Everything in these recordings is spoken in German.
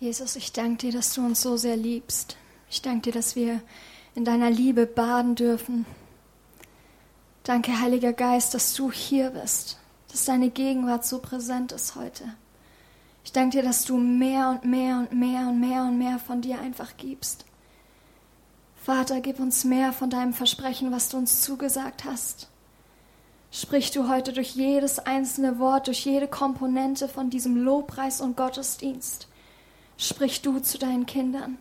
Jesus, ich danke dir, dass du uns so sehr liebst. Ich danke dir, dass wir in deiner Liebe baden dürfen. Danke, Heiliger Geist, dass du hier bist, dass deine Gegenwart so präsent ist heute. Ich danke dir, dass du mehr und mehr und mehr und mehr und mehr von dir einfach gibst. Vater, gib uns mehr von deinem Versprechen, was du uns zugesagt hast. Sprich du heute durch jedes einzelne Wort, durch jede Komponente von diesem Lobpreis und Gottesdienst sprich du zu deinen Kindern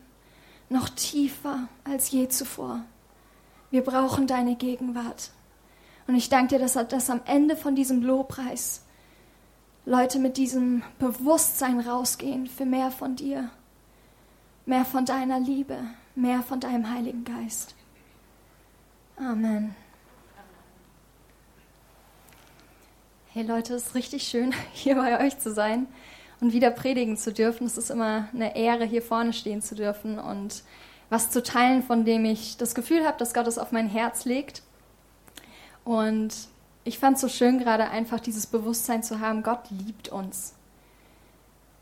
noch tiefer als je zuvor. Wir brauchen deine Gegenwart. Und ich danke dir, dass, dass am Ende von diesem Lobpreis Leute mit diesem Bewusstsein rausgehen für mehr von dir, mehr von deiner Liebe, mehr von deinem Heiligen Geist. Amen. Hey Leute, es ist richtig schön, hier bei euch zu sein und wieder predigen zu dürfen. Es ist immer eine Ehre, hier vorne stehen zu dürfen und was zu teilen, von dem ich das Gefühl habe, dass Gott es auf mein Herz legt. Und ich fand es so schön, gerade einfach dieses Bewusstsein zu haben, Gott liebt uns.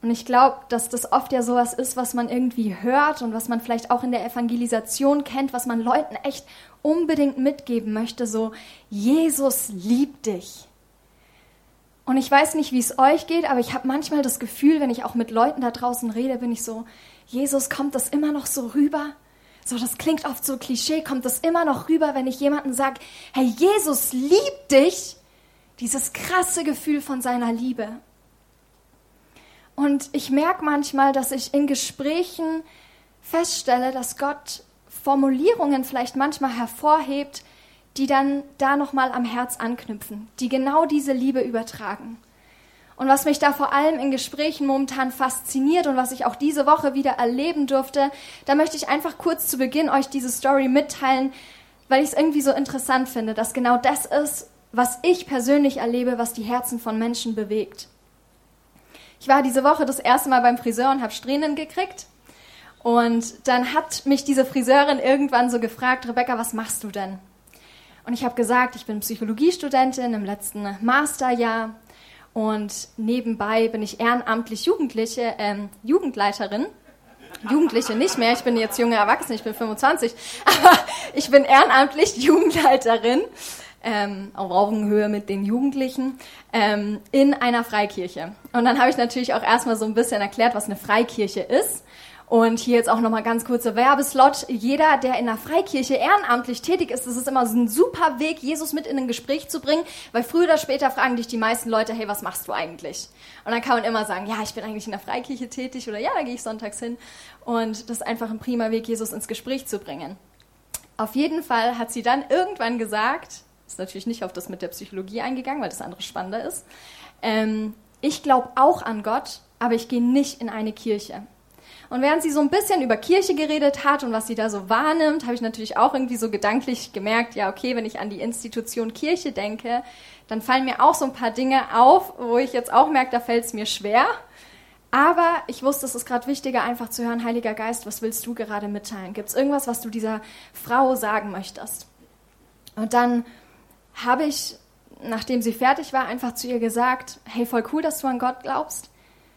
Und ich glaube, dass das oft ja sowas ist, was man irgendwie hört und was man vielleicht auch in der Evangelisation kennt, was man Leuten echt unbedingt mitgeben möchte, so Jesus liebt dich. Und ich weiß nicht, wie es euch geht, aber ich habe manchmal das Gefühl, wenn ich auch mit Leuten da draußen rede, bin ich so, Jesus, kommt das immer noch so rüber? So, das klingt oft so Klischee, kommt das immer noch rüber, wenn ich jemandem sage, hey, Jesus liebt dich? Dieses krasse Gefühl von seiner Liebe. Und ich merke manchmal, dass ich in Gesprächen feststelle, dass Gott Formulierungen vielleicht manchmal hervorhebt, die dann da nochmal am Herz anknüpfen, die genau diese Liebe übertragen. Und was mich da vor allem in Gesprächen momentan fasziniert und was ich auch diese Woche wieder erleben durfte, da möchte ich einfach kurz zu Beginn euch diese Story mitteilen, weil ich es irgendwie so interessant finde, dass genau das ist, was ich persönlich erlebe, was die Herzen von Menschen bewegt. Ich war diese Woche das erste Mal beim Friseur und habe Strähnen gekriegt. Und dann hat mich diese Friseurin irgendwann so gefragt, Rebecca, was machst du denn? Und ich habe gesagt, ich bin Psychologiestudentin im letzten Masterjahr und nebenbei bin ich ehrenamtlich Jugendliche, ähm, Jugendleiterin. Jugendliche nicht mehr, ich bin jetzt junge Erwachsene, ich bin 25, aber ich bin ehrenamtlich Jugendleiterin ähm, auf Augenhöhe mit den Jugendlichen ähm, in einer Freikirche. Und dann habe ich natürlich auch erstmal so ein bisschen erklärt, was eine Freikirche ist und hier jetzt auch nochmal ganz kurzer Werbeslot. Jeder, der in der Freikirche ehrenamtlich tätig ist, das ist immer so ein super Weg, Jesus mit in ein Gespräch zu bringen, weil früher oder später fragen dich die meisten Leute, hey, was machst du eigentlich? Und dann kann man immer sagen, ja, ich bin eigentlich in der Freikirche tätig oder ja, da gehe ich sonntags hin. Und das ist einfach ein prima Weg, Jesus ins Gespräch zu bringen. Auf jeden Fall hat sie dann irgendwann gesagt, ist natürlich nicht auf das mit der Psychologie eingegangen, weil das andere spannender ist, ähm, ich glaube auch an Gott, aber ich gehe nicht in eine Kirche. Und während sie so ein bisschen über Kirche geredet hat und was sie da so wahrnimmt, habe ich natürlich auch irgendwie so gedanklich gemerkt, ja, okay, wenn ich an die Institution Kirche denke, dann fallen mir auch so ein paar Dinge auf, wo ich jetzt auch merke, da fällt es mir schwer. Aber ich wusste, es ist gerade wichtiger, einfach zu hören, Heiliger Geist, was willst du gerade mitteilen? Gibt es irgendwas, was du dieser Frau sagen möchtest? Und dann habe ich, nachdem sie fertig war, einfach zu ihr gesagt, hey, voll cool, dass du an Gott glaubst.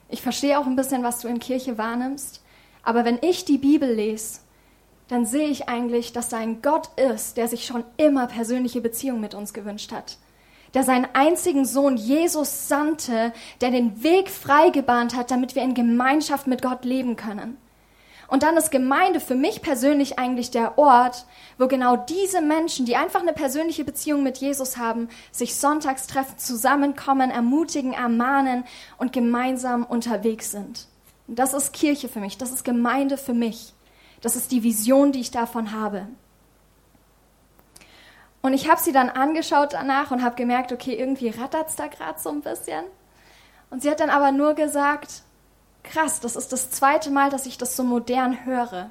Ich verstehe auch ein bisschen, was du in Kirche wahrnimmst. Aber wenn ich die Bibel lese, dann sehe ich eigentlich, dass da ein Gott ist, der sich schon immer persönliche Beziehungen mit uns gewünscht hat. Der seinen einzigen Sohn Jesus sandte, der den Weg freigebahnt hat, damit wir in Gemeinschaft mit Gott leben können. Und dann ist Gemeinde für mich persönlich eigentlich der Ort, wo genau diese Menschen, die einfach eine persönliche Beziehung mit Jesus haben, sich sonntags treffen, zusammenkommen, ermutigen, ermahnen und gemeinsam unterwegs sind. Und das ist Kirche für mich, das ist Gemeinde für mich. Das ist die Vision, die ich davon habe. Und ich habe sie dann angeschaut danach und habe gemerkt, okay, irgendwie rattert's da gerade so ein bisschen. Und sie hat dann aber nur gesagt, krass, das ist das zweite Mal, dass ich das so modern höre.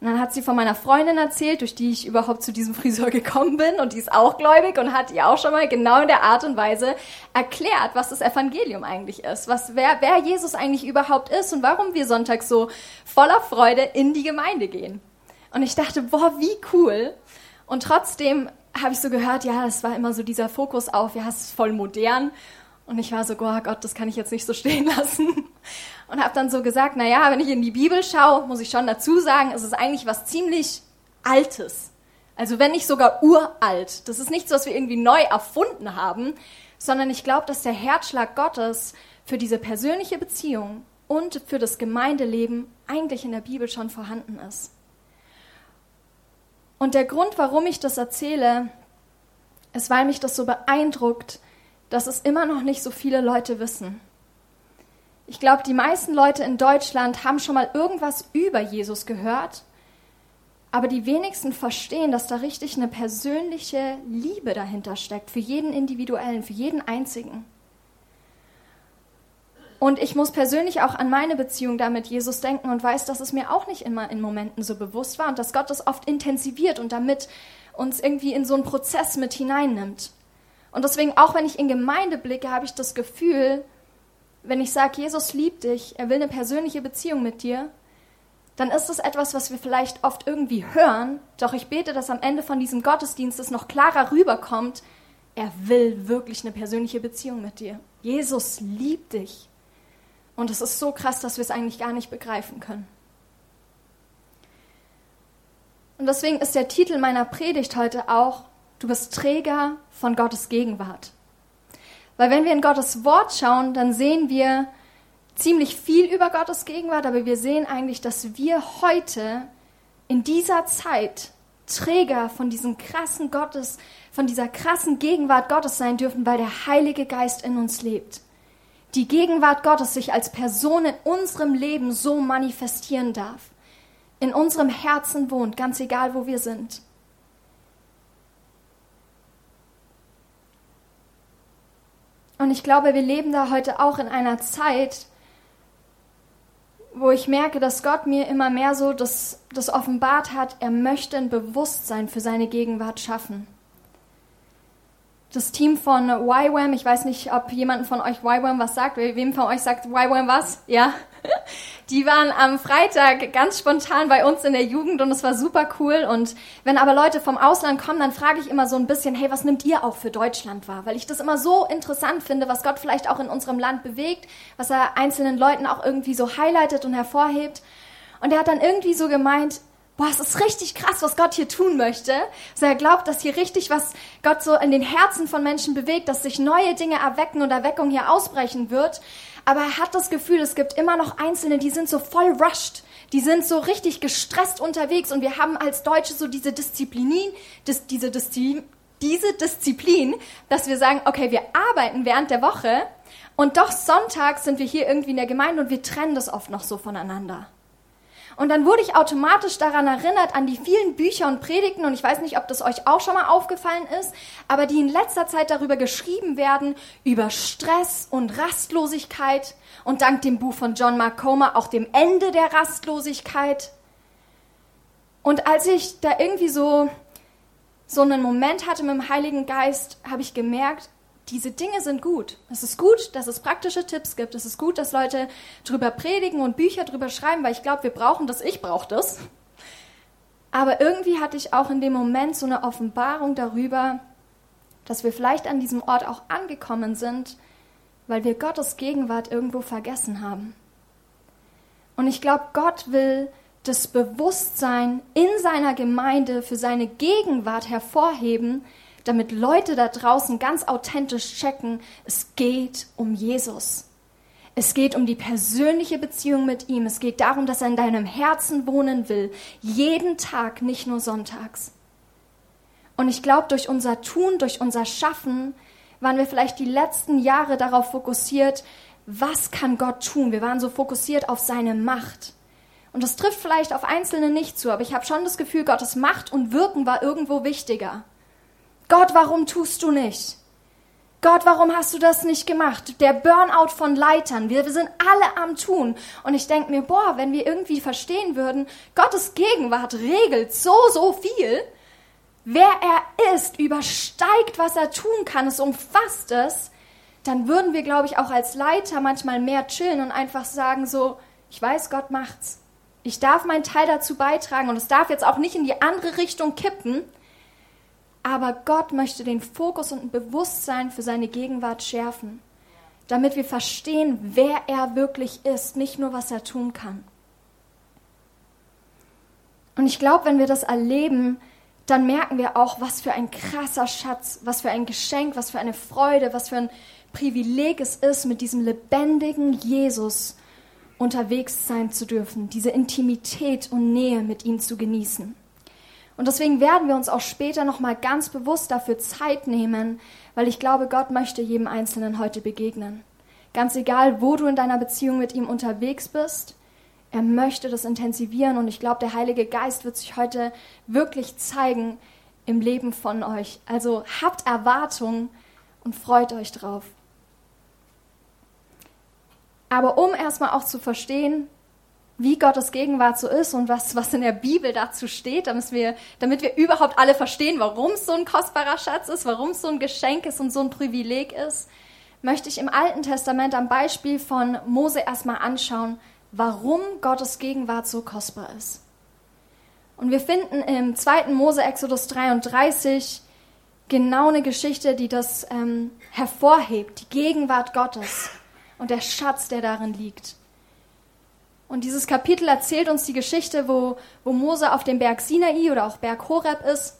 Und dann hat sie von meiner Freundin erzählt, durch die ich überhaupt zu diesem Friseur gekommen bin und die ist auch gläubig und hat ihr auch schon mal genau in der Art und Weise erklärt, was das Evangelium eigentlich ist, was wer, wer Jesus eigentlich überhaupt ist und warum wir sonntags so voller Freude in die Gemeinde gehen. Und ich dachte, boah, wie cool. Und trotzdem habe ich so gehört, ja, es war immer so dieser Fokus auf, ja, es ist voll modern. Und ich war so, oh Gott, das kann ich jetzt nicht so stehen lassen. Und habe dann so gesagt, naja, wenn ich in die Bibel schaue, muss ich schon dazu sagen, es ist eigentlich was ziemlich Altes. Also wenn nicht sogar uralt. Das ist nichts, was wir irgendwie neu erfunden haben, sondern ich glaube, dass der Herzschlag Gottes für diese persönliche Beziehung und für das Gemeindeleben eigentlich in der Bibel schon vorhanden ist. Und der Grund, warum ich das erzähle, ist, weil mich das so beeindruckt, dass es immer noch nicht so viele Leute wissen. Ich glaube, die meisten Leute in Deutschland haben schon mal irgendwas über Jesus gehört, aber die wenigsten verstehen, dass da richtig eine persönliche Liebe dahinter steckt, für jeden Individuellen, für jeden Einzigen. Und ich muss persönlich auch an meine Beziehung da mit Jesus denken und weiß, dass es mir auch nicht immer in Momenten so bewusst war und dass Gott das oft intensiviert und damit uns irgendwie in so einen Prozess mit hineinnimmt. Und deswegen, auch wenn ich in Gemeinde blicke, habe ich das Gefühl, wenn ich sage, Jesus liebt dich, er will eine persönliche Beziehung mit dir, dann ist das etwas, was wir vielleicht oft irgendwie hören, doch ich bete, dass am Ende von diesem Gottesdienst es noch klarer rüberkommt, er will wirklich eine persönliche Beziehung mit dir. Jesus liebt dich. Und es ist so krass, dass wir es eigentlich gar nicht begreifen können. Und deswegen ist der Titel meiner Predigt heute auch, du bist Träger von Gottes Gegenwart. Weil wenn wir in Gottes Wort schauen, dann sehen wir ziemlich viel über Gottes Gegenwart, aber wir sehen eigentlich, dass wir heute in dieser Zeit Träger von diesem krassen Gottes, von dieser krassen Gegenwart Gottes sein dürfen, weil der Heilige Geist in uns lebt die Gegenwart Gottes sich als Person in unserem Leben so manifestieren darf, in unserem Herzen wohnt, ganz egal, wo wir sind. Und ich glaube, wir leben da heute auch in einer Zeit, wo ich merke, dass Gott mir immer mehr so das, das offenbart hat, er möchte ein Bewusstsein für seine Gegenwart schaffen das Team von YWAM, ich weiß nicht, ob jemand von euch YWAM was sagt, wem von euch sagt YWAM was? Ja. Die waren am Freitag ganz spontan bei uns in der Jugend und es war super cool. Und wenn aber Leute vom Ausland kommen, dann frage ich immer so ein bisschen, hey, was nimmt ihr auch für Deutschland wahr? Weil ich das immer so interessant finde, was Gott vielleicht auch in unserem Land bewegt, was er einzelnen Leuten auch irgendwie so highlightet und hervorhebt. Und er hat dann irgendwie so gemeint, boah, es ist richtig krass, was Gott hier tun möchte. Also er glaubt, dass hier richtig was Gott so in den Herzen von Menschen bewegt, dass sich neue Dinge erwecken und Erweckung hier ausbrechen wird. Aber er hat das Gefühl, es gibt immer noch Einzelne, die sind so voll rushed. Die sind so richtig gestresst unterwegs und wir haben als Deutsche so diese Disziplin, dis, diese, Diszi, diese Disziplin, dass wir sagen, okay, wir arbeiten während der Woche und doch Sonntag sind wir hier irgendwie in der Gemeinde und wir trennen das oft noch so voneinander. Und dann wurde ich automatisch daran erinnert, an die vielen Bücher und Predigten, und ich weiß nicht, ob das euch auch schon mal aufgefallen ist, aber die in letzter Zeit darüber geschrieben werden, über Stress und Rastlosigkeit und dank dem Buch von John Mark Comer auch dem Ende der Rastlosigkeit. Und als ich da irgendwie so, so einen Moment hatte mit dem Heiligen Geist, habe ich gemerkt, diese Dinge sind gut. Es ist gut, dass es praktische Tipps gibt. Es ist gut, dass Leute drüber predigen und Bücher drüber schreiben, weil ich glaube, wir brauchen das. Ich brauche das. Aber irgendwie hatte ich auch in dem Moment so eine Offenbarung darüber, dass wir vielleicht an diesem Ort auch angekommen sind, weil wir Gottes Gegenwart irgendwo vergessen haben. Und ich glaube, Gott will das Bewusstsein in seiner Gemeinde für seine Gegenwart hervorheben, damit Leute da draußen ganz authentisch checken, es geht um Jesus. Es geht um die persönliche Beziehung mit ihm. Es geht darum, dass er in deinem Herzen wohnen will. Jeden Tag, nicht nur sonntags. Und ich glaube, durch unser Tun, durch unser Schaffen, waren wir vielleicht die letzten Jahre darauf fokussiert, was kann Gott tun? Wir waren so fokussiert auf seine Macht. Und das trifft vielleicht auf Einzelne nicht zu, aber ich habe schon das Gefühl, Gottes Macht und Wirken war irgendwo wichtiger. Gott, warum tust du nicht? Gott, warum hast du das nicht gemacht? Der Burnout von Leitern. Wir, wir sind alle am Tun. Und ich denke mir, boah, wenn wir irgendwie verstehen würden, Gottes Gegenwart regelt so, so viel. Wer er ist, übersteigt, was er tun kann. Es umfasst es. Dann würden wir, glaube ich, auch als Leiter manchmal mehr chillen und einfach sagen so, ich weiß, Gott macht's. Ich darf meinen Teil dazu beitragen und es darf jetzt auch nicht in die andere Richtung kippen, aber Gott möchte den Fokus und ein Bewusstsein für seine Gegenwart schärfen. damit wir verstehen, wer er wirklich ist, nicht nur, was er tun kann. Und ich glaube, wenn wir das erleben, dann merken wir auch, was für ein krasser Schatz, was für ein Geschenk, was für eine Freude, was für ein Privileg es ist, mit diesem lebendigen Jesus unterwegs sein zu dürfen, diese Intimität und Nähe mit ihm zu genießen. Und deswegen werden wir uns auch später noch mal ganz bewusst dafür Zeit nehmen, weil ich glaube, Gott möchte jedem Einzelnen heute begegnen. Ganz egal, wo du in deiner Beziehung mit ihm unterwegs bist, er möchte das intensivieren und ich glaube, der Heilige Geist wird sich heute wirklich zeigen im Leben von euch. Also habt Erwartung und freut euch drauf. Aber um erstmal auch zu verstehen, wie Gottes Gegenwart so ist und was, was in der Bibel dazu steht, damit wir, damit wir überhaupt alle verstehen, warum es so ein kostbarer Schatz ist, warum es so ein Geschenk ist und so ein Privileg ist, möchte ich im Alten Testament am Beispiel von Mose erstmal anschauen, warum Gottes Gegenwart so kostbar ist. Und wir finden im 2. Mose Exodus 33 genau eine Geschichte, die das ähm, hervorhebt, die Gegenwart Gottes und der Schatz, der darin liegt. Und dieses Kapitel erzählt uns die Geschichte, wo, wo Mose auf dem Berg Sinai oder auch Berg Horeb ist.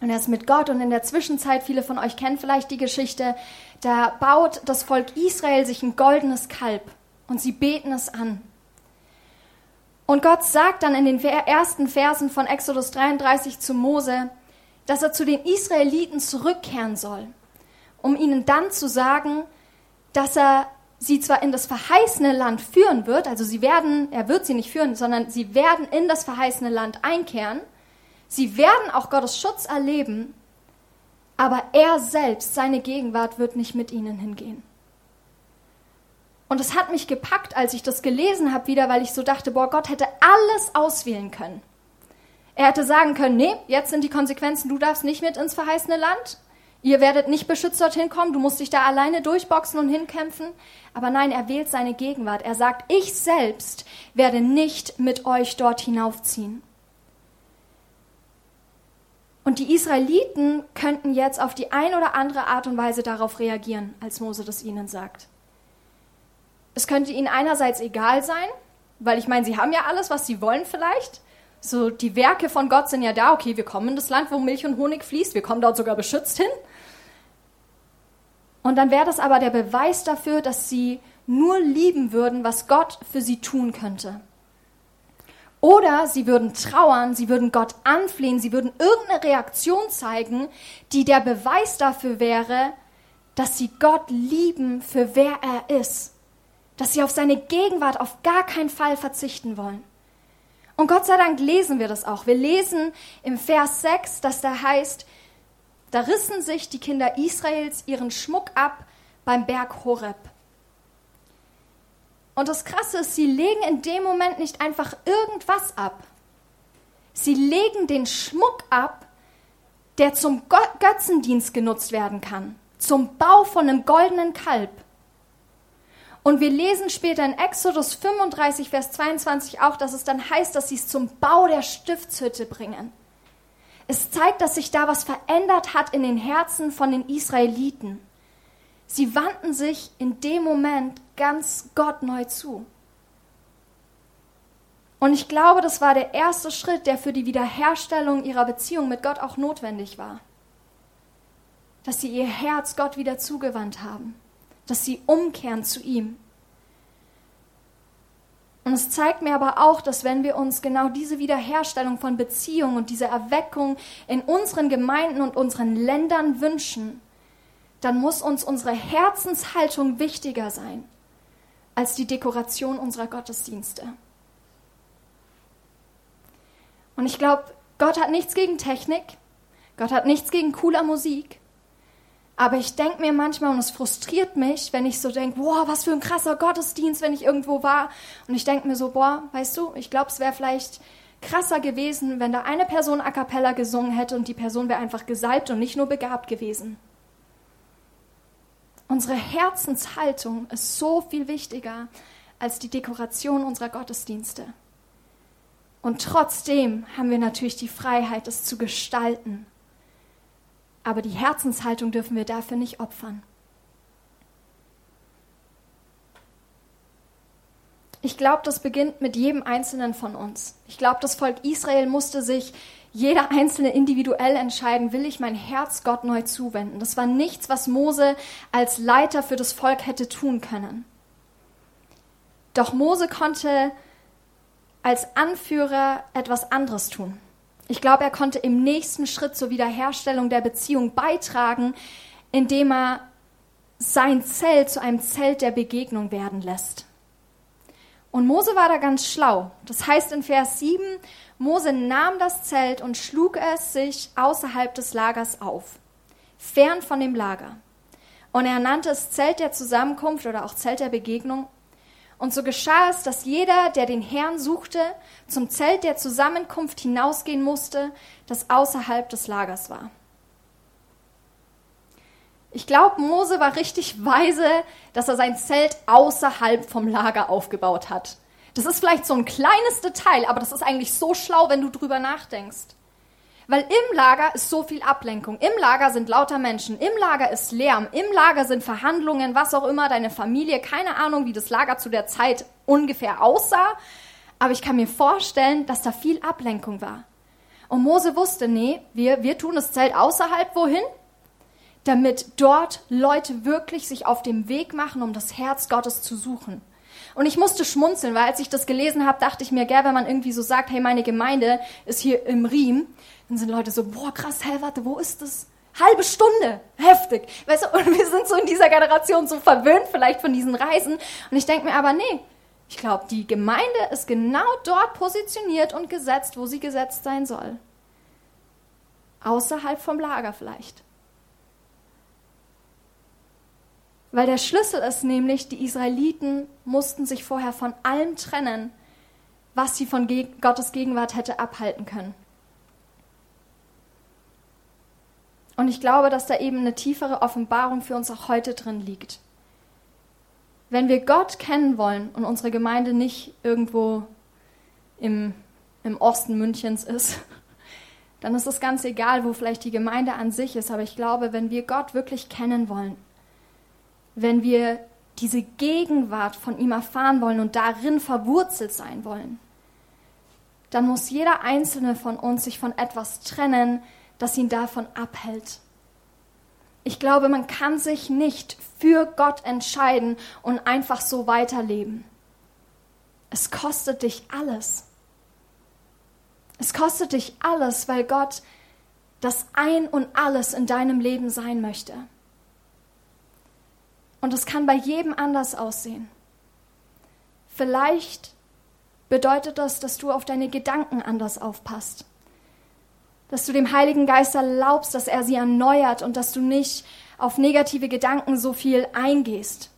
Und er ist mit Gott und in der Zwischenzeit, viele von euch kennen vielleicht die Geschichte, da baut das Volk Israel sich ein goldenes Kalb und sie beten es an. Und Gott sagt dann in den ersten Versen von Exodus 33 zu Mose, dass er zu den Israeliten zurückkehren soll, um ihnen dann zu sagen, dass er sie zwar in das verheißene Land führen wird, also sie werden, er wird sie nicht führen, sondern sie werden in das verheißene Land einkehren, sie werden auch Gottes Schutz erleben, aber er selbst, seine Gegenwart wird nicht mit ihnen hingehen. Und es hat mich gepackt, als ich das gelesen habe, wieder, weil ich so dachte, boah, Gott hätte alles auswählen können. Er hätte sagen können, nee, jetzt sind die Konsequenzen, du darfst nicht mit ins verheißene Land. Ihr werdet nicht beschützt dorthin kommen, du musst dich da alleine durchboxen und hinkämpfen. Aber nein, er wählt seine Gegenwart. Er sagt, ich selbst werde nicht mit euch dort hinaufziehen. Und die Israeliten könnten jetzt auf die ein oder andere Art und Weise darauf reagieren, als Mose das ihnen sagt. Es könnte ihnen einerseits egal sein, weil ich meine, sie haben ja alles, was sie wollen vielleicht. So, die Werke von Gott sind ja da, okay, wir kommen in das Land, wo Milch und Honig fließt, wir kommen dort sogar beschützt hin. Und dann wäre das aber der Beweis dafür, dass sie nur lieben würden, was Gott für sie tun könnte. Oder sie würden trauern, sie würden Gott anflehen, sie würden irgendeine Reaktion zeigen, die der Beweis dafür wäre, dass sie Gott lieben für wer er ist. Dass sie auf seine Gegenwart auf gar keinen Fall verzichten wollen. Und Gott sei Dank lesen wir das auch. Wir lesen im Vers 6, dass da heißt, da rissen sich die Kinder Israels ihren Schmuck ab beim Berg Horeb. Und das Krasse ist, sie legen in dem Moment nicht einfach irgendwas ab. Sie legen den Schmuck ab, der zum Götzendienst genutzt werden kann, zum Bau von einem goldenen Kalb. Und wir lesen später in Exodus 35, Vers 22 auch, dass es dann heißt, dass sie es zum Bau der Stiftshütte bringen. Es zeigt, dass sich da was verändert hat in den Herzen von den Israeliten. Sie wandten sich in dem Moment ganz Gott neu zu. Und ich glaube, das war der erste Schritt, der für die Wiederherstellung ihrer Beziehung mit Gott auch notwendig war. Dass sie ihr Herz Gott wieder zugewandt haben, dass sie umkehren zu ihm. Und es zeigt mir aber auch, dass wenn wir uns genau diese Wiederherstellung von Beziehungen und diese Erweckung in unseren Gemeinden und unseren Ländern wünschen, dann muss uns unsere Herzenshaltung wichtiger sein als die Dekoration unserer Gottesdienste. Und ich glaube, Gott hat nichts gegen Technik, Gott hat nichts gegen cooler Musik, aber ich denke mir manchmal, und es frustriert mich, wenn ich so denke, boah, was für ein krasser Gottesdienst, wenn ich irgendwo war. Und ich denke mir so, boah, weißt du, ich glaube, es wäre vielleicht krasser gewesen, wenn da eine Person a cappella gesungen hätte und die Person wäre einfach gesalbt und nicht nur begabt gewesen. Unsere Herzenshaltung ist so viel wichtiger als die Dekoration unserer Gottesdienste. Und trotzdem haben wir natürlich die Freiheit, es zu gestalten aber die Herzenshaltung dürfen wir dafür nicht opfern. Ich glaube, das beginnt mit jedem Einzelnen von uns. Ich glaube, das Volk Israel musste sich jeder Einzelne individuell entscheiden, will ich mein Herz Gott neu zuwenden. Das war nichts, was Mose als Leiter für das Volk hätte tun können. Doch Mose konnte als Anführer etwas anderes tun. Ich glaube, er konnte im nächsten Schritt zur Wiederherstellung der Beziehung beitragen, indem er sein Zelt zu einem Zelt der Begegnung werden lässt. Und Mose war da ganz schlau. Das heißt in Vers 7, Mose nahm das Zelt und schlug es sich außerhalb des Lagers auf, fern von dem Lager. Und er nannte es Zelt der Zusammenkunft oder auch Zelt der Begegnung. Und so geschah es, dass jeder, der den Herrn suchte, zum Zelt der Zusammenkunft hinausgehen musste, das außerhalb des Lagers war. Ich glaube, Mose war richtig weise, dass er sein Zelt außerhalb vom Lager aufgebaut hat. Das ist vielleicht so ein kleines Detail, aber das ist eigentlich so schlau, wenn du drüber nachdenkst. Weil im Lager ist so viel Ablenkung. Im Lager sind lauter Menschen. Im Lager ist Lärm. Im Lager sind Verhandlungen, was auch immer, deine Familie. Keine Ahnung, wie das Lager zu der Zeit ungefähr aussah. Aber ich kann mir vorstellen, dass da viel Ablenkung war. Und Mose wusste, nee, wir, wir tun das Zelt außerhalb wohin? damit dort Leute wirklich sich auf dem Weg machen, um das Herz Gottes zu suchen. Und ich musste schmunzeln, weil als ich das gelesen habe, dachte ich mir, gell, wenn man irgendwie so sagt, hey, meine Gemeinde ist hier im Riem, dann sind Leute so, boah, krass, hä, warte, wo ist das? Halbe Stunde, heftig. Weißt du, und wir sind so in dieser Generation so verwöhnt vielleicht von diesen Reisen. Und ich denke mir aber, nee, ich glaube, die Gemeinde ist genau dort positioniert und gesetzt, wo sie gesetzt sein soll. Außerhalb vom Lager vielleicht. Weil der Schlüssel ist nämlich, die Israeliten mussten sich vorher von allem trennen, was sie von Gottes Gegenwart hätte abhalten können. Und ich glaube, dass da eben eine tiefere Offenbarung für uns auch heute drin liegt. Wenn wir Gott kennen wollen und unsere Gemeinde nicht irgendwo im, im Osten Münchens ist, dann ist es ganz egal, wo vielleicht die Gemeinde an sich ist. Aber ich glaube, wenn wir Gott wirklich kennen wollen, wenn wir diese Gegenwart von ihm erfahren wollen und darin verwurzelt sein wollen, dann muss jeder einzelne von uns sich von etwas trennen, das ihn davon abhält. Ich glaube, man kann sich nicht für Gott entscheiden und einfach so weiterleben. Es kostet dich alles. Es kostet dich alles, weil Gott das Ein und alles in deinem Leben sein möchte. Und es kann bei jedem anders aussehen. Vielleicht bedeutet das, dass du auf deine Gedanken anders aufpasst. Dass du dem Heiligen Geist erlaubst, dass er sie erneuert und dass du nicht auf negative Gedanken so viel eingehst.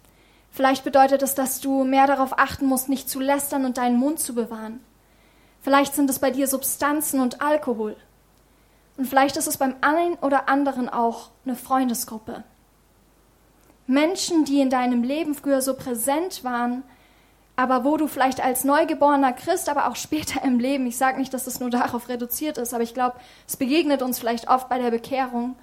Vielleicht bedeutet es, dass du mehr darauf achten musst, nicht zu lästern und deinen Mund zu bewahren. Vielleicht sind es bei dir Substanzen und Alkohol. Und vielleicht ist es beim einen oder anderen auch eine Freundesgruppe. Menschen, die in deinem Leben früher so präsent waren, aber wo du vielleicht als neugeborener Christ, aber auch später im Leben, ich sage nicht, dass es nur darauf reduziert ist, aber ich glaube, es begegnet uns vielleicht oft bei der Bekehrung,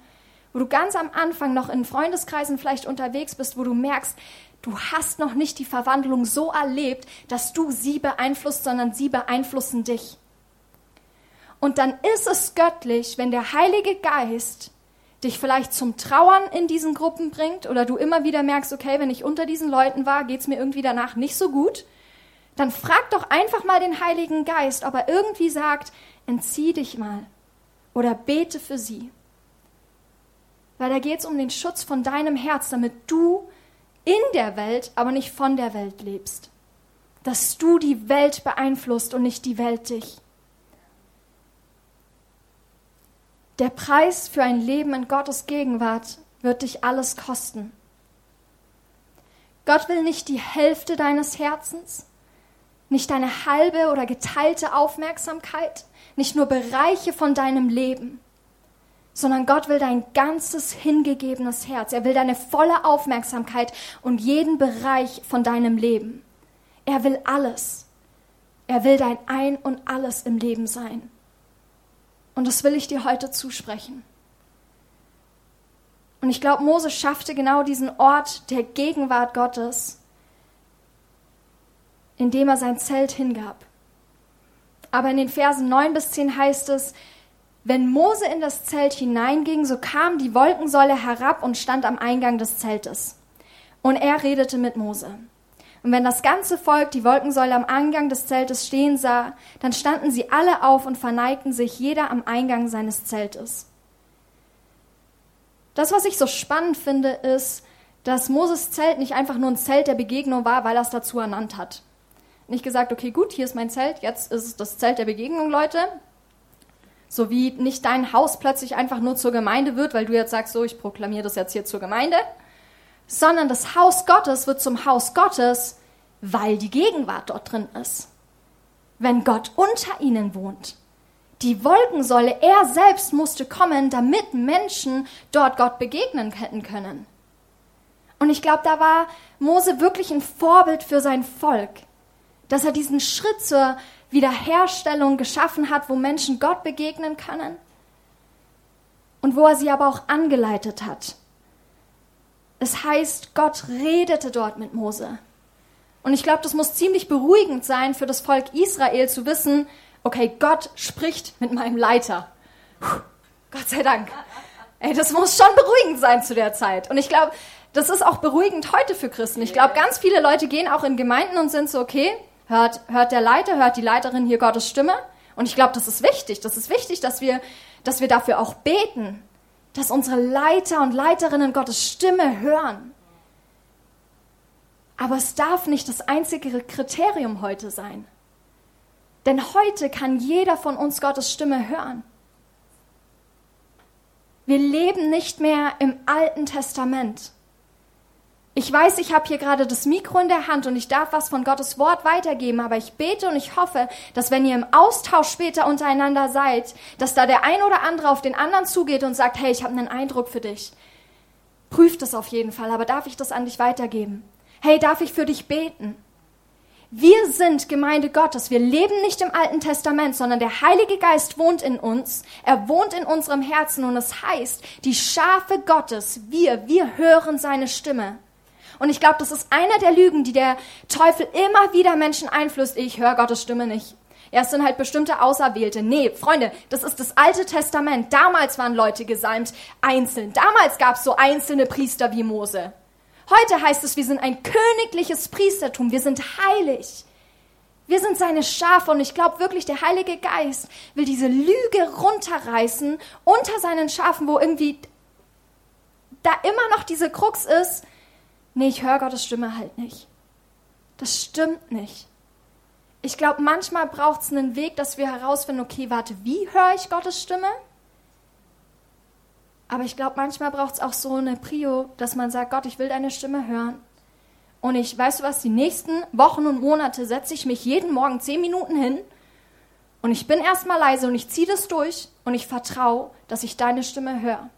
wo du ganz am Anfang noch in Freundeskreisen vielleicht unterwegs bist, wo du merkst, du hast noch nicht die Verwandlung so erlebt, dass du sie beeinflusst, sondern sie beeinflussen dich. Und dann ist es göttlich, wenn der Heilige Geist dich vielleicht zum Trauern in diesen Gruppen bringt oder du immer wieder merkst, okay, wenn ich unter diesen Leuten war, geht es mir irgendwie danach nicht so gut, dann frag doch einfach mal den Heiligen Geist, ob er irgendwie sagt, entzieh dich mal oder bete für sie. Weil da geht es um den Schutz von deinem Herz, damit du in der Welt, aber nicht von der Welt lebst. Dass du die Welt beeinflusst und nicht die Welt dich. Der Preis für ein Leben in Gottes Gegenwart wird dich alles kosten. Gott will nicht die Hälfte deines Herzens, nicht deine halbe oder geteilte Aufmerksamkeit, nicht nur Bereiche von deinem Leben, sondern Gott will dein ganzes hingegebenes Herz. Er will deine volle Aufmerksamkeit und jeden Bereich von deinem Leben. Er will alles. Er will dein Ein und alles im Leben sein. Und das will ich dir heute zusprechen. Und ich glaube, Mose schaffte genau diesen Ort der Gegenwart Gottes, indem er sein Zelt hingab. Aber in den Versen 9 bis 10 heißt es, wenn Mose in das Zelt hineinging, so kam die Wolkensäule herab und stand am Eingang des Zeltes. Und er redete mit Mose. Und wenn das ganze Volk die Wolkensäule am Eingang des Zeltes stehen sah, dann standen sie alle auf und verneigten sich jeder am Eingang seines Zeltes. Das, was ich so spannend finde, ist, dass Moses Zelt nicht einfach nur ein Zelt der Begegnung war, weil er es dazu ernannt hat. Nicht gesagt, okay, gut, hier ist mein Zelt, jetzt ist es das Zelt der Begegnung, Leute. So wie nicht dein Haus plötzlich einfach nur zur Gemeinde wird, weil du jetzt sagst, so, ich proklamiere das jetzt hier zur Gemeinde, sondern das Haus Gottes wird zum Haus Gottes, weil die Gegenwart dort drin ist. Wenn Gott unter ihnen wohnt. Die Wolkensäule, er selbst musste kommen, damit Menschen dort Gott begegnen hätten können. Und ich glaube, da war Mose wirklich ein Vorbild für sein Volk, dass er diesen Schritt zur Wiederherstellung geschaffen hat, wo Menschen Gott begegnen können und wo er sie aber auch angeleitet hat. Es heißt, Gott redete dort mit Mose. Und ich glaube, das muss ziemlich beruhigend sein für das Volk Israel zu wissen, okay, Gott spricht mit meinem Leiter. Puh, Gott sei Dank. Ey, das muss schon beruhigend sein zu der Zeit. Und ich glaube, das ist auch beruhigend heute für Christen. Ich glaube, ganz viele Leute gehen auch in Gemeinden und sind so, okay, hört, hört der Leiter, hört die Leiterin hier Gottes Stimme. Und ich glaube, das ist wichtig. Das ist wichtig, dass wir, dass wir dafür auch beten, dass unsere Leiter und Leiterinnen Gottes Stimme hören. Aber es darf nicht das einzige Kriterium heute sein. Denn heute kann jeder von uns Gottes Stimme hören. Wir leben nicht mehr im Alten Testament. Ich weiß, ich habe hier gerade das Mikro in der Hand und ich darf was von Gottes Wort weitergeben, aber ich bete und ich hoffe, dass wenn ihr im Austausch später untereinander seid, dass da der ein oder andere auf den anderen zugeht und sagt, hey, ich habe einen Eindruck für dich. Prüft es auf jeden Fall, aber darf ich das an dich weitergeben? Hey, darf ich für dich beten? Wir sind Gemeinde Gottes. Wir leben nicht im Alten Testament, sondern der Heilige Geist wohnt in uns. Er wohnt in unserem Herzen und es heißt, die Schafe Gottes, wir, wir hören seine Stimme. Und ich glaube, das ist einer der Lügen, die der Teufel immer wieder Menschen einflößt. Ich höre Gottes Stimme nicht. Ja, es sind halt bestimmte Auserwählte. Nee, Freunde, das ist das Alte Testament. Damals waren Leute gesalmt einzeln. Damals gab es so einzelne Priester wie Mose. Heute heißt es, wir sind ein königliches Priestertum. Wir sind heilig. Wir sind seine Schafe und ich glaube wirklich, der Heilige Geist will diese Lüge runterreißen unter seinen Schafen, wo irgendwie da immer noch diese Krux ist, nee, ich höre Gottes Stimme halt nicht. Das stimmt nicht. Ich glaube, manchmal braucht es einen Weg, dass wir herausfinden, okay, warte, wie höre ich Gottes Stimme? Aber ich glaube, manchmal braucht es auch so eine Prio, dass man sagt, Gott, ich will deine Stimme hören. Und ich, weißt du was, die nächsten Wochen und Monate setze ich mich jeden Morgen zehn Minuten hin und ich bin erstmal leise und ich ziehe das durch und ich vertraue, dass ich deine Stimme höre.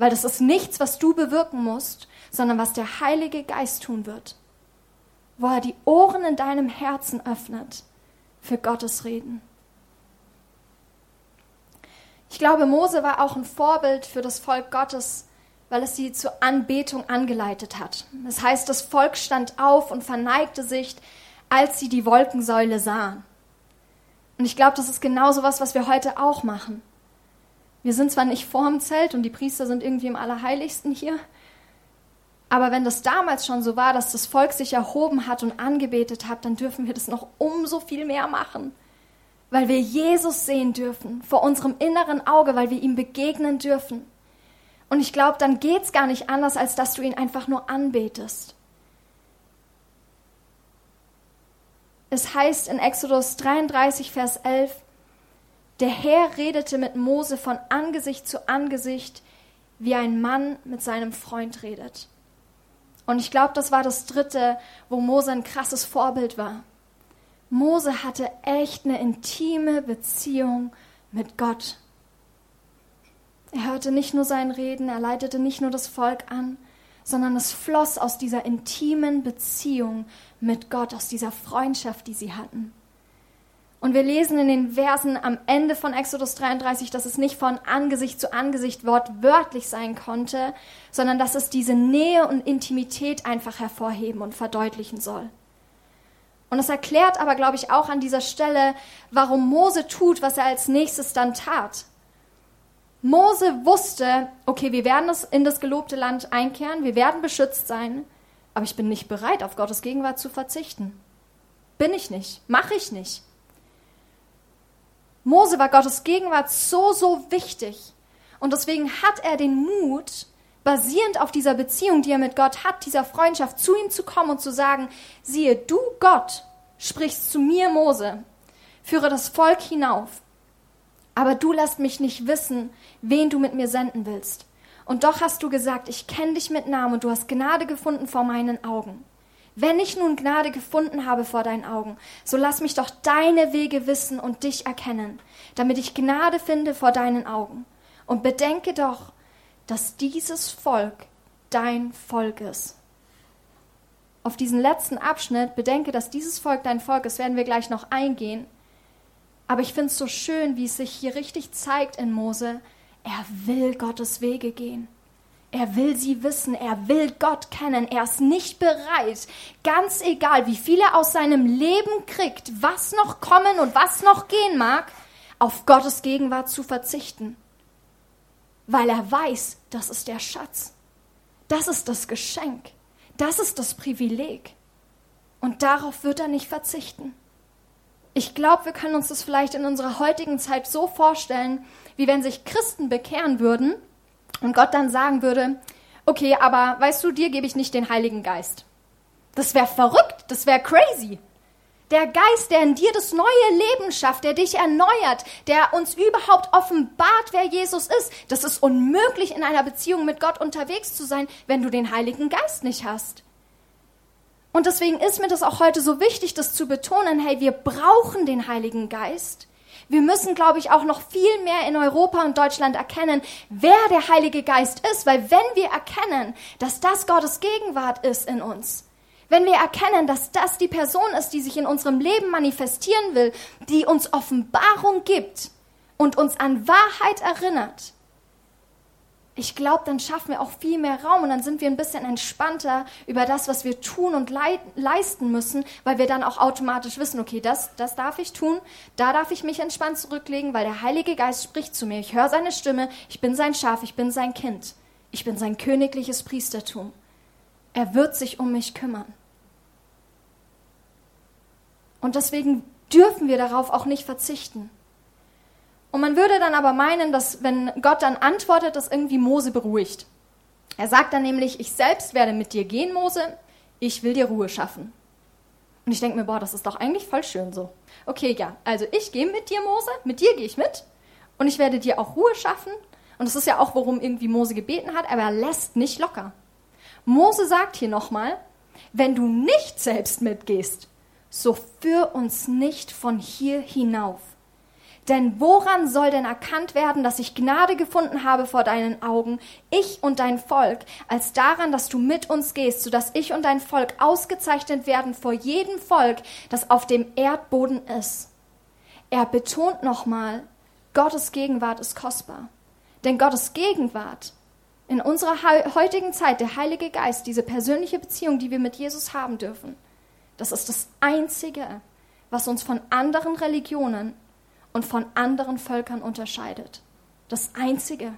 Weil das ist nichts, was du bewirken musst, sondern was der Heilige Geist tun wird, wo er die Ohren in deinem Herzen öffnet für Gottes Reden. Ich glaube, Mose war auch ein Vorbild für das Volk Gottes, weil es sie zur Anbetung angeleitet hat. Das heißt, das Volk stand auf und verneigte sich, als sie die Wolkensäule sahen. Und ich glaube, das ist genauso was, was wir heute auch machen. Wir sind zwar nicht vorm Zelt und die Priester sind irgendwie im Allerheiligsten hier, aber wenn das damals schon so war, dass das Volk sich erhoben hat und angebetet hat, dann dürfen wir das noch umso viel mehr machen. Weil wir Jesus sehen dürfen, vor unserem inneren Auge, weil wir ihm begegnen dürfen. Und ich glaube, dann geht's gar nicht anders, als dass du ihn einfach nur anbetest. Es heißt in Exodus 33, Vers 11, der Herr redete mit Mose von Angesicht zu Angesicht, wie ein Mann mit seinem Freund redet. Und ich glaube, das war das dritte, wo Mose ein krasses Vorbild war. Mose hatte echt eine intime Beziehung mit Gott. Er hörte nicht nur sein Reden, er leitete nicht nur das Volk an, sondern es floss aus dieser intimen Beziehung mit Gott, aus dieser Freundschaft, die sie hatten. Und wir lesen in den Versen am Ende von Exodus 33, dass es nicht von Angesicht zu Angesicht wortwörtlich sein konnte, sondern dass es diese Nähe und Intimität einfach hervorheben und verdeutlichen soll. Und es erklärt aber, glaube ich, auch an dieser Stelle, warum Mose tut, was er als nächstes dann tat. Mose wusste, okay, wir werden in das gelobte Land einkehren, wir werden beschützt sein, aber ich bin nicht bereit, auf Gottes Gegenwart zu verzichten. Bin ich nicht, mache ich nicht. Mose war Gottes Gegenwart so, so wichtig. Und deswegen hat er den Mut, basierend auf dieser Beziehung, die er mit Gott hat, dieser Freundschaft, zu ihm zu kommen und zu sagen, siehe, du Gott sprichst zu mir, Mose, führe das Volk hinauf, aber du lässt mich nicht wissen, wen du mit mir senden willst. Und doch hast du gesagt, ich kenne dich mit Namen und du hast Gnade gefunden vor meinen Augen. Wenn ich nun Gnade gefunden habe vor deinen Augen, so lass mich doch deine Wege wissen und dich erkennen, damit ich Gnade finde vor deinen Augen. Und bedenke doch, dass dieses Volk dein Volk ist. Auf diesen letzten Abschnitt, bedenke, dass dieses Volk dein Volk ist, werden wir gleich noch eingehen. Aber ich finde es so schön, wie es sich hier richtig zeigt in Mose. Er will Gottes Wege gehen. Er will sie wissen, er will Gott kennen, er ist nicht bereit, ganz egal, wie viel er aus seinem Leben kriegt, was noch kommen und was noch gehen mag, auf Gottes Gegenwart zu verzichten weil er weiß, das ist der Schatz. Das ist das Geschenk. Das ist das Privileg. Und darauf wird er nicht verzichten. Ich glaube, wir können uns das vielleicht in unserer heutigen Zeit so vorstellen, wie wenn sich Christen bekehren würden und Gott dann sagen würde, okay, aber weißt du, dir gebe ich nicht den Heiligen Geist. Das wäre verrückt, das wäre crazy. Der Geist, der in dir das neue Leben schafft, der dich erneuert, der uns überhaupt offenbart, wer Jesus ist. Das ist unmöglich, in einer Beziehung mit Gott unterwegs zu sein, wenn du den Heiligen Geist nicht hast. Und deswegen ist mir das auch heute so wichtig, das zu betonen, hey, wir brauchen den Heiligen Geist. Wir müssen, glaube ich, auch noch viel mehr in Europa und Deutschland erkennen, wer der Heilige Geist ist, weil wenn wir erkennen, dass das Gottes Gegenwart ist in uns, wenn wir erkennen, dass das die Person ist, die sich in unserem Leben manifestieren will, die uns Offenbarung gibt und uns an Wahrheit erinnert, ich glaube, dann schaffen wir auch viel mehr Raum und dann sind wir ein bisschen entspannter über das, was wir tun und leisten müssen, weil wir dann auch automatisch wissen, okay, das, das darf ich tun, da darf ich mich entspannt zurücklegen, weil der Heilige Geist spricht zu mir. Ich höre seine Stimme, ich bin sein Schaf, ich bin sein Kind, ich bin sein königliches Priestertum. Er wird sich um mich kümmern. Und deswegen dürfen wir darauf auch nicht verzichten. Und man würde dann aber meinen, dass wenn Gott dann antwortet, das irgendwie Mose beruhigt. Er sagt dann nämlich, ich selbst werde mit dir gehen, Mose, ich will dir Ruhe schaffen. Und ich denke mir, boah, das ist doch eigentlich voll schön so. Okay, ja, also ich gehe mit dir, Mose, mit dir gehe ich mit und ich werde dir auch Ruhe schaffen. Und das ist ja auch, worum irgendwie Mose gebeten hat, aber er lässt nicht locker. Mose sagt hier nochmal, wenn du nicht selbst mitgehst, so führ uns nicht von hier hinauf. Denn woran soll denn erkannt werden, dass ich Gnade gefunden habe vor deinen Augen, ich und dein Volk, als daran, dass du mit uns gehst, so dass ich und dein Volk ausgezeichnet werden vor jedem Volk, das auf dem Erdboden ist? Er betont nochmal, Gottes Gegenwart ist kostbar. Denn Gottes Gegenwart in unserer heutigen Zeit, der Heilige Geist, diese persönliche Beziehung, die wir mit Jesus haben dürfen, das ist das Einzige, was uns von anderen Religionen und von anderen Völkern unterscheidet. Das Einzige.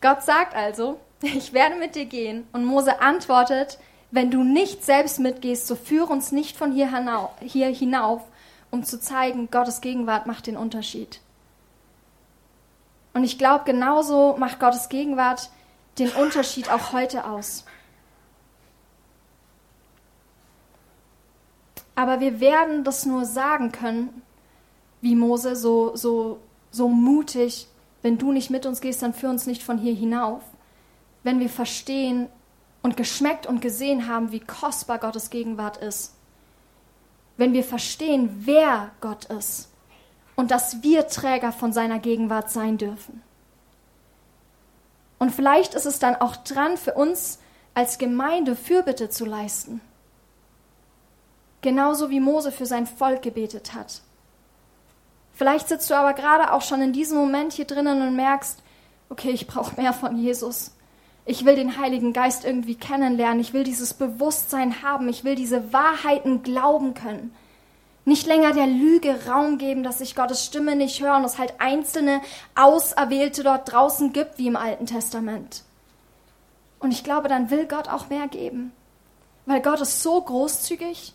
Gott sagt also, ich werde mit dir gehen. Und Mose antwortet, wenn du nicht selbst mitgehst, so führe uns nicht von hier hinauf, um zu zeigen, Gottes Gegenwart macht den Unterschied. Und ich glaube, genauso macht Gottes Gegenwart den Unterschied auch heute aus. Aber wir werden das nur sagen können, wie Mose, so, so, so mutig, wenn du nicht mit uns gehst, dann führ uns nicht von hier hinauf. Wenn wir verstehen und geschmeckt und gesehen haben, wie kostbar Gottes Gegenwart ist. Wenn wir verstehen, wer Gott ist und dass wir Träger von seiner Gegenwart sein dürfen. Und vielleicht ist es dann auch dran, für uns als Gemeinde Fürbitte zu leisten genauso wie Mose für sein Volk gebetet hat. Vielleicht sitzt du aber gerade auch schon in diesem Moment hier drinnen und merkst, okay, ich brauche mehr von Jesus. Ich will den Heiligen Geist irgendwie kennenlernen. Ich will dieses Bewusstsein haben. Ich will diese Wahrheiten glauben können. Nicht länger der Lüge Raum geben, dass ich Gottes Stimme nicht höre und es halt einzelne Auserwählte dort draußen gibt, wie im Alten Testament. Und ich glaube, dann will Gott auch mehr geben. Weil Gott ist so großzügig.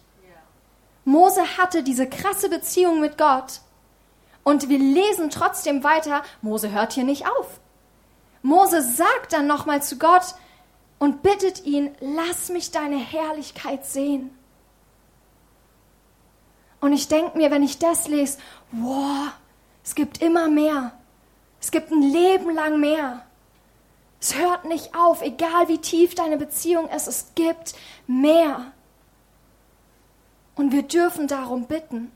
Mose hatte diese krasse Beziehung mit Gott. Und wir lesen trotzdem weiter, Mose hört hier nicht auf. Mose sagt dann nochmal zu Gott und bittet ihn, lass mich deine Herrlichkeit sehen. Und ich denke mir, wenn ich das lese, wow, es gibt immer mehr. Es gibt ein Leben lang mehr. Es hört nicht auf, egal wie tief deine Beziehung ist, es gibt mehr. Und wir dürfen darum bitten.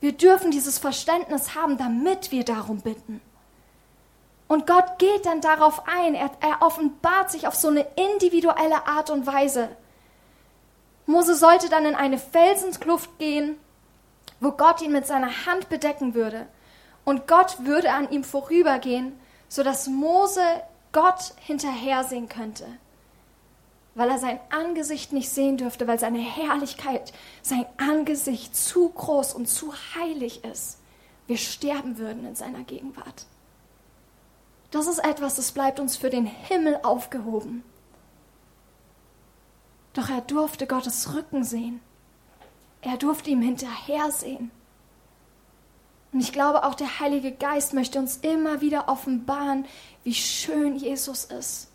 Wir dürfen dieses Verständnis haben, damit wir darum bitten. Und Gott geht dann darauf ein. Er, er offenbart sich auf so eine individuelle Art und Weise. Mose sollte dann in eine Felsenkluft gehen, wo Gott ihn mit seiner Hand bedecken würde. Und Gott würde an ihm vorübergehen, sodass Mose Gott hinterhersehen könnte, weil er sein Angesicht nicht sehen dürfte, weil seine Herrlichkeit, sein Angesicht zu groß und zu heilig ist. Wir sterben würden in seiner Gegenwart. Das ist etwas, das bleibt uns für den Himmel aufgehoben. Doch er durfte Gottes Rücken sehen. Er durfte ihm hinterhersehen. Und ich glaube, auch der Heilige Geist möchte uns immer wieder offenbaren, wie schön Jesus ist.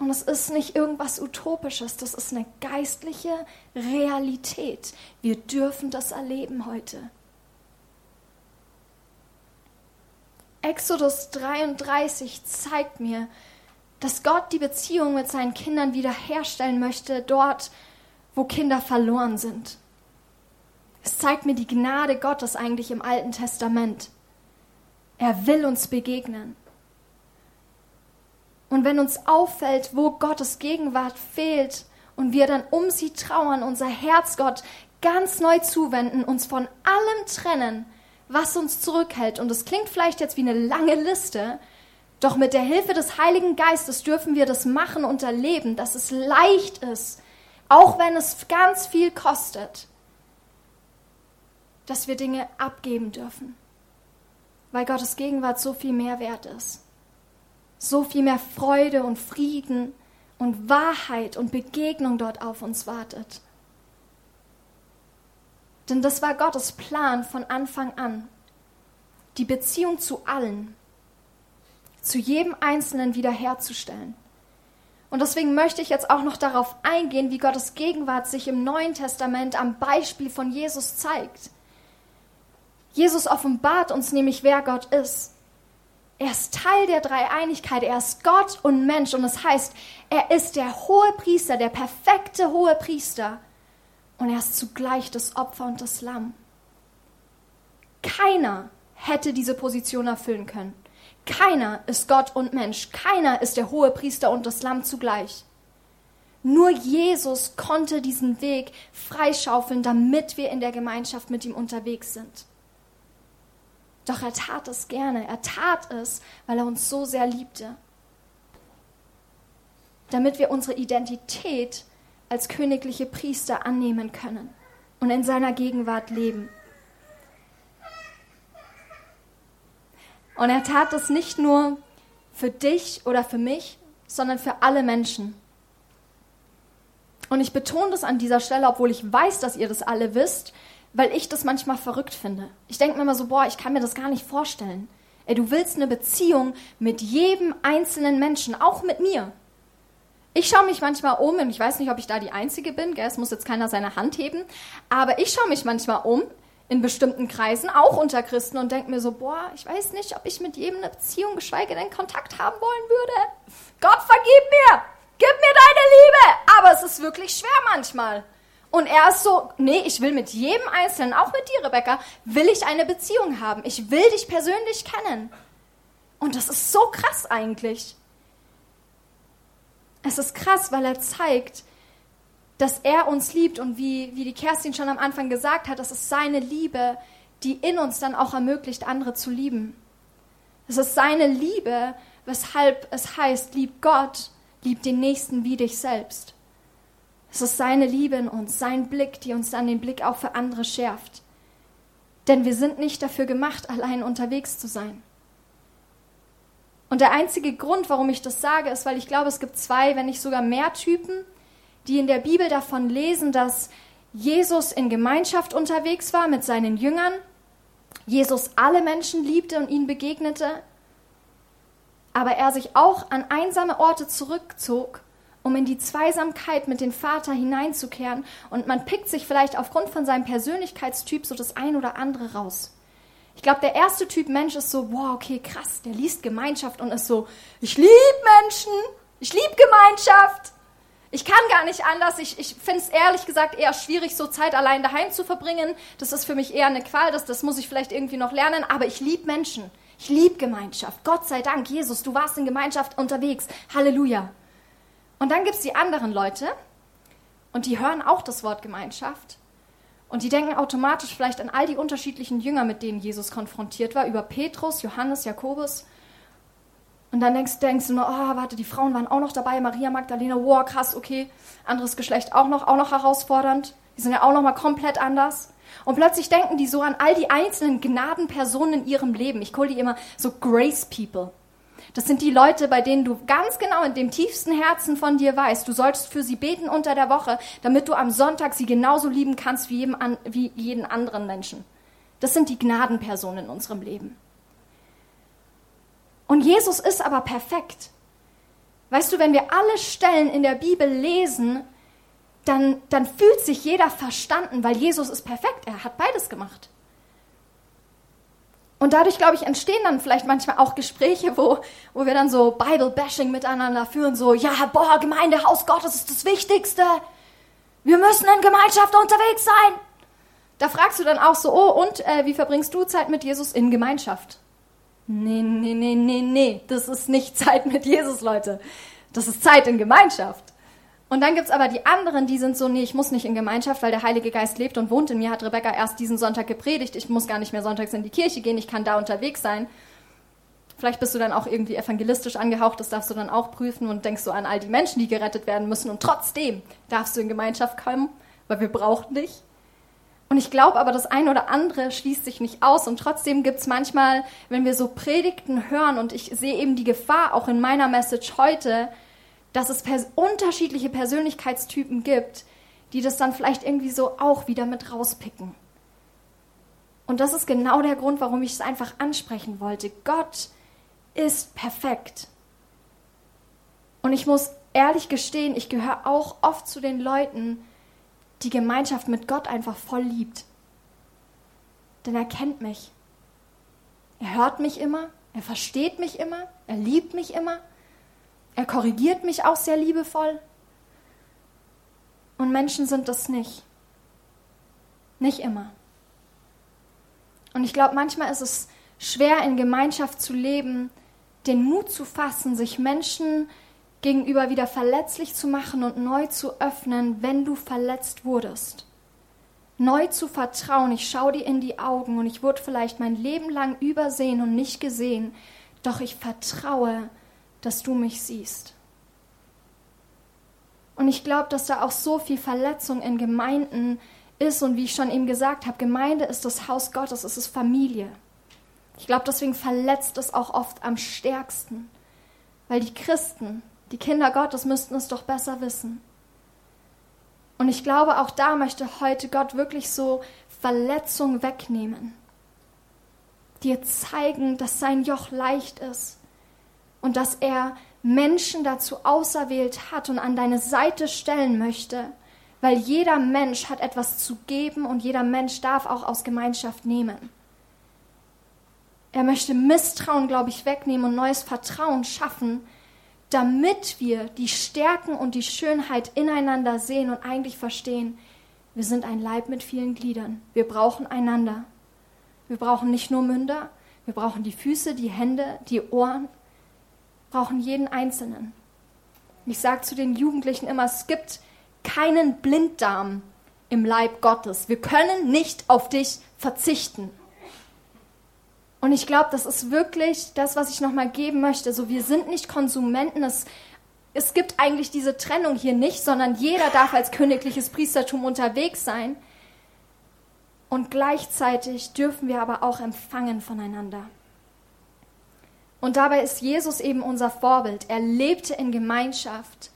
Und es ist nicht irgendwas Utopisches, das ist eine geistliche Realität. Wir dürfen das erleben heute. Exodus 33 zeigt mir, dass Gott die Beziehung mit seinen Kindern wiederherstellen möchte, dort, wo Kinder verloren sind. Es zeigt mir die Gnade Gottes eigentlich im Alten Testament. Er will uns begegnen. Und wenn uns auffällt, wo Gottes Gegenwart fehlt und wir dann um sie trauern, unser Herz Gott ganz neu zuwenden, uns von allem trennen, was uns zurückhält. Und es klingt vielleicht jetzt wie eine lange Liste, doch mit der Hilfe des Heiligen Geistes dürfen wir das machen und erleben, dass es leicht ist, auch wenn es ganz viel kostet, dass wir Dinge abgeben dürfen, weil Gottes Gegenwart so viel mehr wert ist. So viel mehr Freude und Frieden und Wahrheit und Begegnung dort auf uns wartet. Denn das war Gottes Plan von Anfang an. Die Beziehung zu allen, zu jedem Einzelnen wiederherzustellen. Und deswegen möchte ich jetzt auch noch darauf eingehen, wie Gottes Gegenwart sich im Neuen Testament am Beispiel von Jesus zeigt. Jesus offenbart uns nämlich, wer Gott ist. Er ist Teil der Dreieinigkeit, er ist Gott und Mensch und das heißt, er ist der hohe Priester, der perfekte hohe Priester und er ist zugleich das Opfer und das Lamm. Keiner hätte diese Position erfüllen können. Keiner ist Gott und Mensch. Keiner ist der hohe Priester und das Lamm zugleich. Nur Jesus konnte diesen Weg freischaufeln, damit wir in der Gemeinschaft mit ihm unterwegs sind. Doch er tat es gerne. Er tat es, weil er uns so sehr liebte. Damit wir unsere Identität als königliche Priester annehmen können und in seiner Gegenwart leben. Und er tat das nicht nur für dich oder für mich, sondern für alle Menschen. Und ich betone das an dieser Stelle, obwohl ich weiß, dass ihr das alle wisst, weil ich das manchmal verrückt finde. Ich denke mir immer so, boah, ich kann mir das gar nicht vorstellen. Ey, du willst eine Beziehung mit jedem einzelnen Menschen, auch mit mir. Ich schaue mich manchmal um und ich weiß nicht, ob ich da die Einzige bin, gell? es muss jetzt keiner seine Hand heben, aber ich schaue mich manchmal um in bestimmten Kreisen, auch unter Christen und denke mir so, boah, ich weiß nicht, ob ich mit jedem eine Beziehung, geschweige denn Kontakt haben wollen würde. Gott, vergib mir! Gib mir deine Liebe! Aber es ist wirklich schwer manchmal. Und er ist so, nee, ich will mit jedem Einzelnen, auch mit dir, Rebecca, will ich eine Beziehung haben. Ich will dich persönlich kennen. Und das ist so krass eigentlich. Es ist krass, weil er zeigt, dass er uns liebt und wie, wie die Kerstin schon am Anfang gesagt hat, das ist seine Liebe, die in uns dann auch ermöglicht, andere zu lieben. Es ist seine Liebe, weshalb es heißt, lieb Gott, lieb den Nächsten wie dich selbst. Es ist seine Liebe in uns, sein Blick, die uns dann den Blick auch für andere schärft. Denn wir sind nicht dafür gemacht, allein unterwegs zu sein. Und der einzige Grund, warum ich das sage, ist, weil ich glaube, es gibt zwei, wenn nicht sogar mehr Typen, die in der Bibel davon lesen, dass Jesus in Gemeinschaft unterwegs war mit seinen Jüngern, Jesus alle Menschen liebte und ihnen begegnete, aber er sich auch an einsame Orte zurückzog, um in die Zweisamkeit mit dem Vater hineinzukehren. Und man pickt sich vielleicht aufgrund von seinem Persönlichkeitstyp so das ein oder andere raus. Ich glaube, der erste Typ Mensch ist so, wow, okay, krass, der liest Gemeinschaft und ist so, ich liebe Menschen, ich liebe Gemeinschaft. Ich kann gar nicht anders. Ich, ich finde es ehrlich gesagt eher schwierig, so Zeit allein daheim zu verbringen. Das ist für mich eher eine Qual, das, das muss ich vielleicht irgendwie noch lernen. Aber ich liebe Menschen. Ich liebe Gemeinschaft. Gott sei Dank, Jesus, du warst in Gemeinschaft unterwegs. Halleluja. Und dann gibt es die anderen Leute und die hören auch das Wort Gemeinschaft. Und die denken automatisch vielleicht an all die unterschiedlichen Jünger, mit denen Jesus konfrontiert war, über Petrus, Johannes, Jakobus. Und dann denkst, denkst du nur, oh, warte, die Frauen waren auch noch dabei, Maria Magdalena, wow, krass, okay, anderes Geschlecht auch noch, auch noch herausfordernd. Die sind ja auch noch mal komplett anders. Und plötzlich denken die so an all die einzelnen Gnadenpersonen in ihrem Leben. Ich call die immer so Grace People. Das sind die Leute, bei denen du ganz genau in dem tiefsten Herzen von dir weißt, du solltest für sie beten unter der Woche, damit du am Sonntag sie genauso lieben kannst wie, jedem, wie jeden anderen Menschen. Das sind die Gnadenpersonen in unserem Leben. Und Jesus ist aber perfekt. Weißt du, wenn wir alle Stellen in der Bibel lesen, dann, dann fühlt sich jeder verstanden, weil Jesus ist perfekt. Er hat beides gemacht. Und dadurch, glaube ich, entstehen dann vielleicht manchmal auch Gespräche, wo, wo wir dann so Bible-Bashing miteinander führen, so, ja, boah, Gemeinde, Haus Gottes ist das Wichtigste. Wir müssen in Gemeinschaft unterwegs sein. Da fragst du dann auch so, oh, und äh, wie verbringst du Zeit mit Jesus in Gemeinschaft? Nee, nee, nee, nee, nee. Das ist nicht Zeit mit Jesus, Leute. Das ist Zeit in Gemeinschaft. Und dann gibt es aber die anderen, die sind so, nee, ich muss nicht in Gemeinschaft, weil der Heilige Geist lebt und wohnt in mir, hat Rebecca erst diesen Sonntag gepredigt. Ich muss gar nicht mehr sonntags in die Kirche gehen, ich kann da unterwegs sein. Vielleicht bist du dann auch irgendwie evangelistisch angehaucht, das darfst du dann auch prüfen und denkst so an all die Menschen, die gerettet werden müssen. Und trotzdem darfst du in Gemeinschaft kommen, weil wir brauchen dich. Und ich glaube aber, das eine oder andere schließt sich nicht aus. Und trotzdem gibt es manchmal, wenn wir so Predigten hören, und ich sehe eben die Gefahr auch in meiner Message heute, dass es pers unterschiedliche Persönlichkeitstypen gibt, die das dann vielleicht irgendwie so auch wieder mit rauspicken. Und das ist genau der Grund, warum ich es einfach ansprechen wollte. Gott ist perfekt. Und ich muss ehrlich gestehen, ich gehöre auch oft zu den Leuten, die Gemeinschaft mit Gott einfach voll liebt. Denn er kennt mich. Er hört mich immer, er versteht mich immer, er liebt mich immer, er korrigiert mich auch sehr liebevoll. Und Menschen sind das nicht. Nicht immer. Und ich glaube, manchmal ist es schwer, in Gemeinschaft zu leben, den Mut zu fassen, sich Menschen gegenüber wieder verletzlich zu machen und neu zu öffnen, wenn du verletzt wurdest. Neu zu vertrauen, ich schaue dir in die Augen und ich wurde vielleicht mein Leben lang übersehen und nicht gesehen, doch ich vertraue, dass du mich siehst. Und ich glaube, dass da auch so viel Verletzung in Gemeinden ist und wie ich schon eben gesagt habe, Gemeinde ist das Haus Gottes, es ist Familie. Ich glaube, deswegen verletzt es auch oft am stärksten, weil die Christen die Kinder Gottes müssten es doch besser wissen. Und ich glaube, auch da möchte heute Gott wirklich so Verletzung wegnehmen. Dir zeigen, dass sein Joch leicht ist und dass er Menschen dazu auserwählt hat und an deine Seite stellen möchte, weil jeder Mensch hat etwas zu geben und jeder Mensch darf auch aus Gemeinschaft nehmen. Er möchte Misstrauen, glaube ich, wegnehmen und neues Vertrauen schaffen, damit wir die Stärken und die Schönheit ineinander sehen und eigentlich verstehen, wir sind ein Leib mit vielen Gliedern. Wir brauchen einander. Wir brauchen nicht nur Münder, wir brauchen die Füße, die Hände, die Ohren, brauchen jeden Einzelnen. Ich sage zu den Jugendlichen immer, es gibt keinen Blinddarm im Leib Gottes. Wir können nicht auf dich verzichten. Und ich glaube, das ist wirklich das, was ich nochmal geben möchte. So, wir sind nicht Konsumenten. Es, es gibt eigentlich diese Trennung hier nicht, sondern jeder darf als königliches Priestertum unterwegs sein. Und gleichzeitig dürfen wir aber auch empfangen voneinander. Und dabei ist Jesus eben unser Vorbild. Er lebte in Gemeinschaft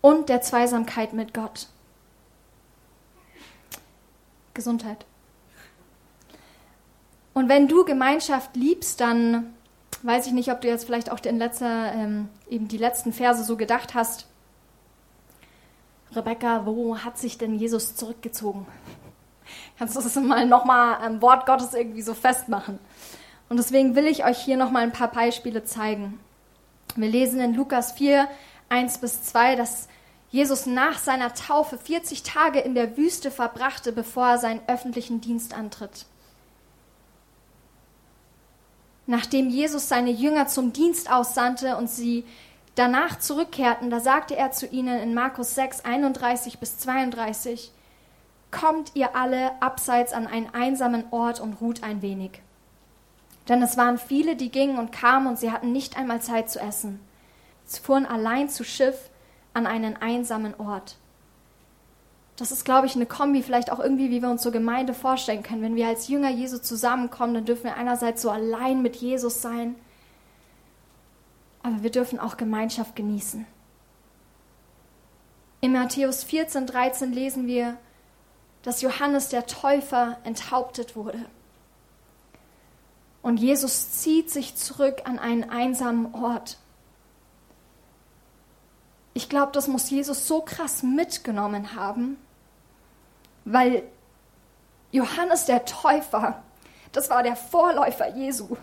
und der Zweisamkeit mit Gott. Gesundheit. Und wenn du Gemeinschaft liebst, dann weiß ich nicht, ob du jetzt vielleicht auch den letzter, ähm, eben die letzten Verse so gedacht hast. Rebecca, wo hat sich denn Jesus zurückgezogen? Kannst du das mal nochmal am Wort Gottes irgendwie so festmachen? Und deswegen will ich euch hier nochmal ein paar Beispiele zeigen. Wir lesen in Lukas 4, 1 bis 2, dass Jesus nach seiner Taufe 40 Tage in der Wüste verbrachte, bevor er seinen öffentlichen Dienst antritt. Nachdem Jesus seine Jünger zum Dienst aussandte und sie danach zurückkehrten, da sagte er zu ihnen in Markus 6, 31 bis 32, Kommt ihr alle abseits an einen einsamen Ort und ruht ein wenig. Denn es waren viele, die gingen und kamen und sie hatten nicht einmal Zeit zu essen. Sie fuhren allein zu Schiff an einen einsamen Ort. Das ist, glaube ich, eine Kombi, vielleicht auch irgendwie, wie wir uns so Gemeinde vorstellen können. Wenn wir als Jünger Jesu zusammenkommen, dann dürfen wir einerseits so allein mit Jesus sein, aber wir dürfen auch Gemeinschaft genießen. In Matthäus 14, 13 lesen wir, dass Johannes der Täufer enthauptet wurde. Und Jesus zieht sich zurück an einen einsamen Ort. Ich glaube, das muss Jesus so krass mitgenommen haben, weil Johannes der Täufer, das war der Vorläufer Jesu.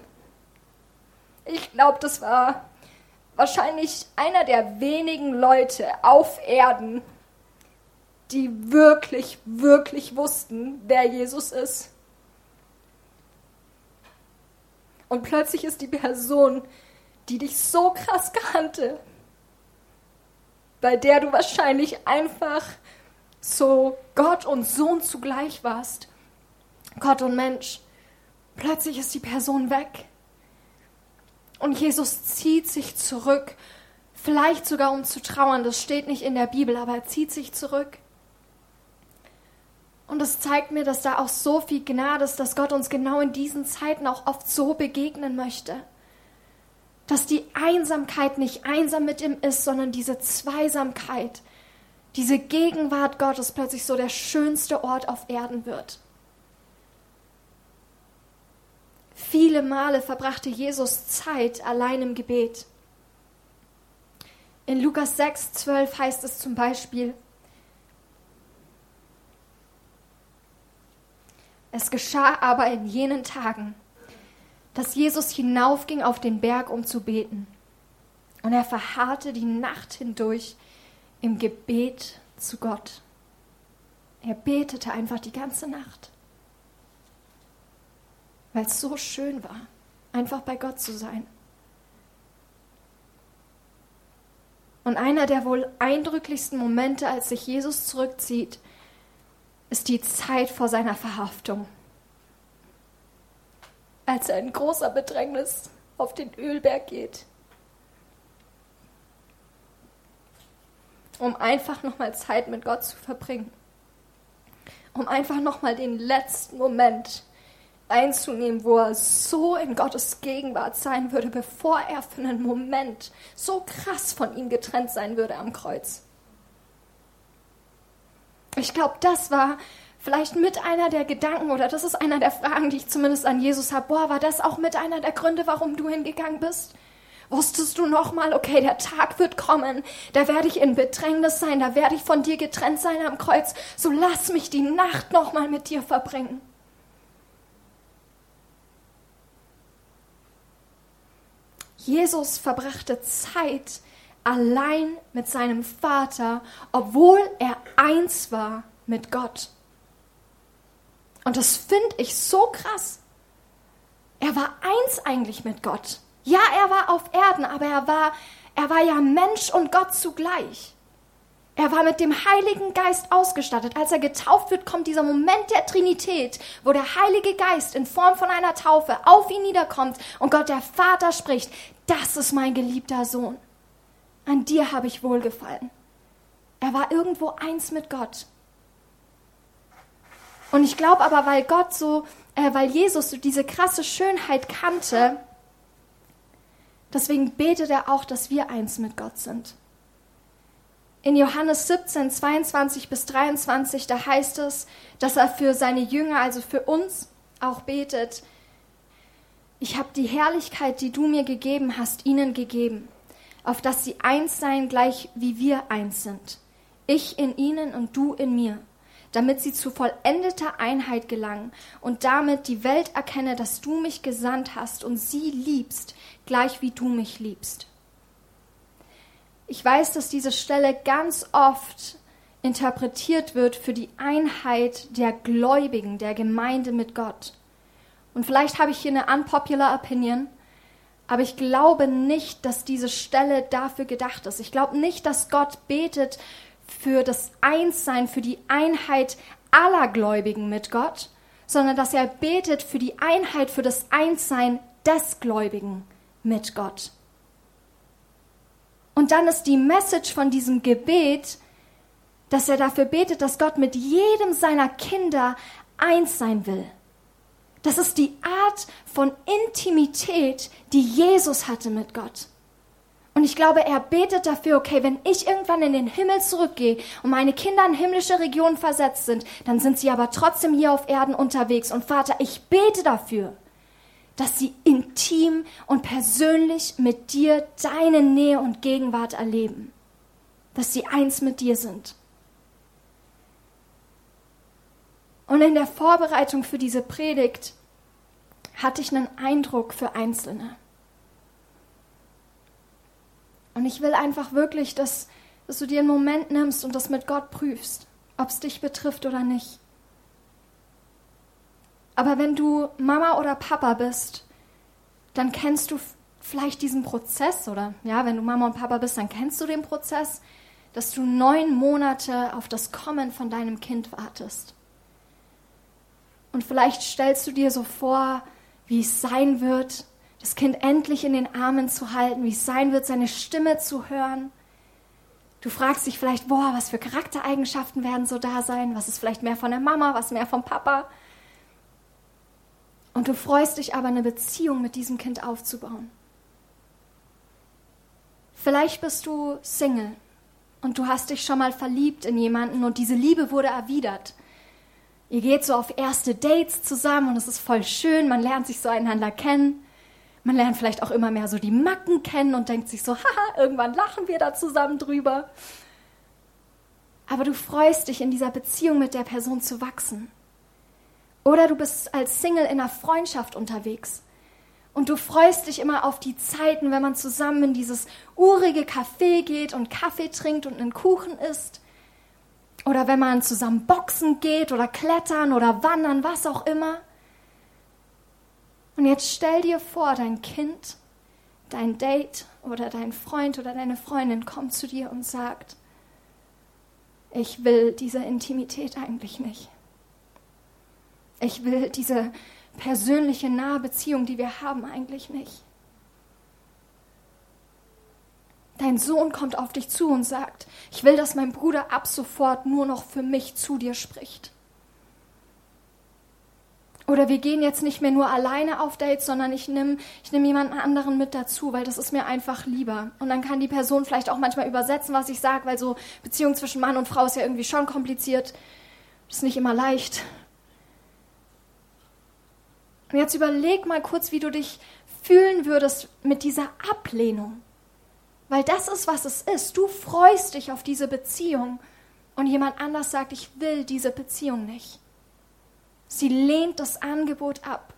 Ich glaube, das war wahrscheinlich einer der wenigen Leute auf Erden, die wirklich, wirklich wussten, wer Jesus ist. Und plötzlich ist die Person, die dich so krass kannte, bei der du wahrscheinlich einfach so Gott und Sohn zugleich warst, Gott und Mensch, plötzlich ist die Person weg. Und Jesus zieht sich zurück, vielleicht sogar um zu trauern, das steht nicht in der Bibel, aber er zieht sich zurück. Und das zeigt mir, dass da auch so viel Gnade ist, dass Gott uns genau in diesen Zeiten auch oft so begegnen möchte. Dass die Einsamkeit nicht einsam mit ihm ist, sondern diese Zweisamkeit, diese Gegenwart Gottes plötzlich so der schönste Ort auf Erden wird. Viele Male verbrachte Jesus Zeit allein im Gebet. In Lukas 6, 12 heißt es zum Beispiel, Es geschah aber in jenen Tagen, dass Jesus hinaufging auf den Berg, um zu beten. Und er verharrte die Nacht hindurch im Gebet zu Gott. Er betete einfach die ganze Nacht, weil es so schön war, einfach bei Gott zu sein. Und einer der wohl eindrücklichsten Momente, als sich Jesus zurückzieht, ist die Zeit vor seiner Verhaftung. Als er in großer Bedrängnis auf den Ölberg geht, um einfach nochmal Zeit mit Gott zu verbringen, um einfach nochmal den letzten Moment einzunehmen, wo er so in Gottes Gegenwart sein würde, bevor er für einen Moment so krass von ihm getrennt sein würde am Kreuz. Ich glaube, das war vielleicht mit einer der Gedanken oder das ist einer der Fragen, die ich zumindest an Jesus habe. Boah, war das auch mit einer der Gründe, warum du hingegangen bist? Wusstest du nochmal, okay, der Tag wird kommen, da werde ich in Bedrängnis sein, da werde ich von dir getrennt sein am Kreuz, so lass mich die Nacht nochmal mit dir verbringen. Jesus verbrachte Zeit allein mit seinem Vater, obwohl er eins war mit Gott. Und das finde ich so krass. Er war eins eigentlich mit Gott. Ja, er war auf Erden, aber er war, er war ja Mensch und Gott zugleich. Er war mit dem Heiligen Geist ausgestattet. Als er getauft wird, kommt dieser Moment der Trinität, wo der Heilige Geist in Form von einer Taufe auf ihn niederkommt und Gott der Vater spricht, das ist mein geliebter Sohn. An dir habe ich wohlgefallen. Er war irgendwo eins mit Gott. Und ich glaube aber, weil Gott so, äh, weil Jesus so diese krasse Schönheit kannte, deswegen betet er auch, dass wir eins mit Gott sind. In Johannes 17, 22 bis 23, da heißt es, dass er für seine Jünger, also für uns, auch betet. Ich habe die Herrlichkeit, die du mir gegeben hast, ihnen gegeben, auf dass sie eins seien, gleich wie wir eins sind. Ich in ihnen und du in mir, damit sie zu vollendeter Einheit gelangen und damit die Welt erkenne, dass du mich gesandt hast und sie liebst, gleich wie du mich liebst. Ich weiß, dass diese Stelle ganz oft interpretiert wird für die Einheit der Gläubigen, der Gemeinde mit Gott. Und vielleicht habe ich hier eine unpopular Opinion, aber ich glaube nicht, dass diese Stelle dafür gedacht ist. Ich glaube nicht, dass Gott betet für das Einssein, für die Einheit aller Gläubigen mit Gott, sondern dass er betet für die Einheit, für das Einssein des Gläubigen mit Gott. Und dann ist die Message von diesem Gebet, dass er dafür betet, dass Gott mit jedem seiner Kinder eins sein will. Das ist die Art von Intimität, die Jesus hatte mit Gott. Und ich glaube, er betet dafür, okay, wenn ich irgendwann in den Himmel zurückgehe und meine Kinder in himmlische Regionen versetzt sind, dann sind sie aber trotzdem hier auf Erden unterwegs. Und Vater, ich bete dafür, dass sie intim und persönlich mit dir deine Nähe und Gegenwart erleben, dass sie eins mit dir sind. Und in der Vorbereitung für diese Predigt hatte ich einen Eindruck für Einzelne. Und ich will einfach wirklich, dass, dass du dir einen Moment nimmst und das mit Gott prüfst, ob es dich betrifft oder nicht. Aber wenn du Mama oder Papa bist, dann kennst du vielleicht diesen Prozess oder ja, wenn du Mama und Papa bist, dann kennst du den Prozess, dass du neun Monate auf das Kommen von deinem Kind wartest. Und vielleicht stellst du dir so vor, wie es sein wird, das Kind endlich in den Armen zu halten, wie es sein wird, seine Stimme zu hören. Du fragst dich vielleicht, boah, was für Charaktereigenschaften werden so da sein? Was ist vielleicht mehr von der Mama, was mehr vom Papa? Und du freust dich aber, eine Beziehung mit diesem Kind aufzubauen. Vielleicht bist du Single und du hast dich schon mal verliebt in jemanden und diese Liebe wurde erwidert. Ihr geht so auf erste Dates zusammen und es ist voll schön, man lernt sich so einander kennen. Man lernt vielleicht auch immer mehr so die Macken kennen und denkt sich so, haha, irgendwann lachen wir da zusammen drüber. Aber du freust dich, in dieser Beziehung mit der Person zu wachsen. Oder du bist als Single in einer Freundschaft unterwegs. Und du freust dich immer auf die Zeiten, wenn man zusammen in dieses urige Café geht und Kaffee trinkt und einen Kuchen isst. Oder wenn man zusammen boxen geht oder klettern oder wandern, was auch immer. Und jetzt stell dir vor, dein Kind, dein Date oder dein Freund oder deine Freundin kommt zu dir und sagt, ich will diese Intimität eigentlich nicht. Ich will diese persönliche nahe Beziehung, die wir haben, eigentlich nicht. Dein Sohn kommt auf dich zu und sagt, ich will, dass mein Bruder ab sofort nur noch für mich zu dir spricht. Oder wir gehen jetzt nicht mehr nur alleine auf Dates, sondern ich nehme ich nehm jemanden anderen mit dazu, weil das ist mir einfach lieber. Und dann kann die Person vielleicht auch manchmal übersetzen, was ich sage, weil so Beziehung zwischen Mann und Frau ist ja irgendwie schon kompliziert. Ist nicht immer leicht. Und jetzt überleg mal kurz, wie du dich fühlen würdest mit dieser Ablehnung. Weil das ist, was es ist. Du freust dich auf diese Beziehung und jemand anders sagt, ich will diese Beziehung nicht. Sie lehnt das Angebot ab.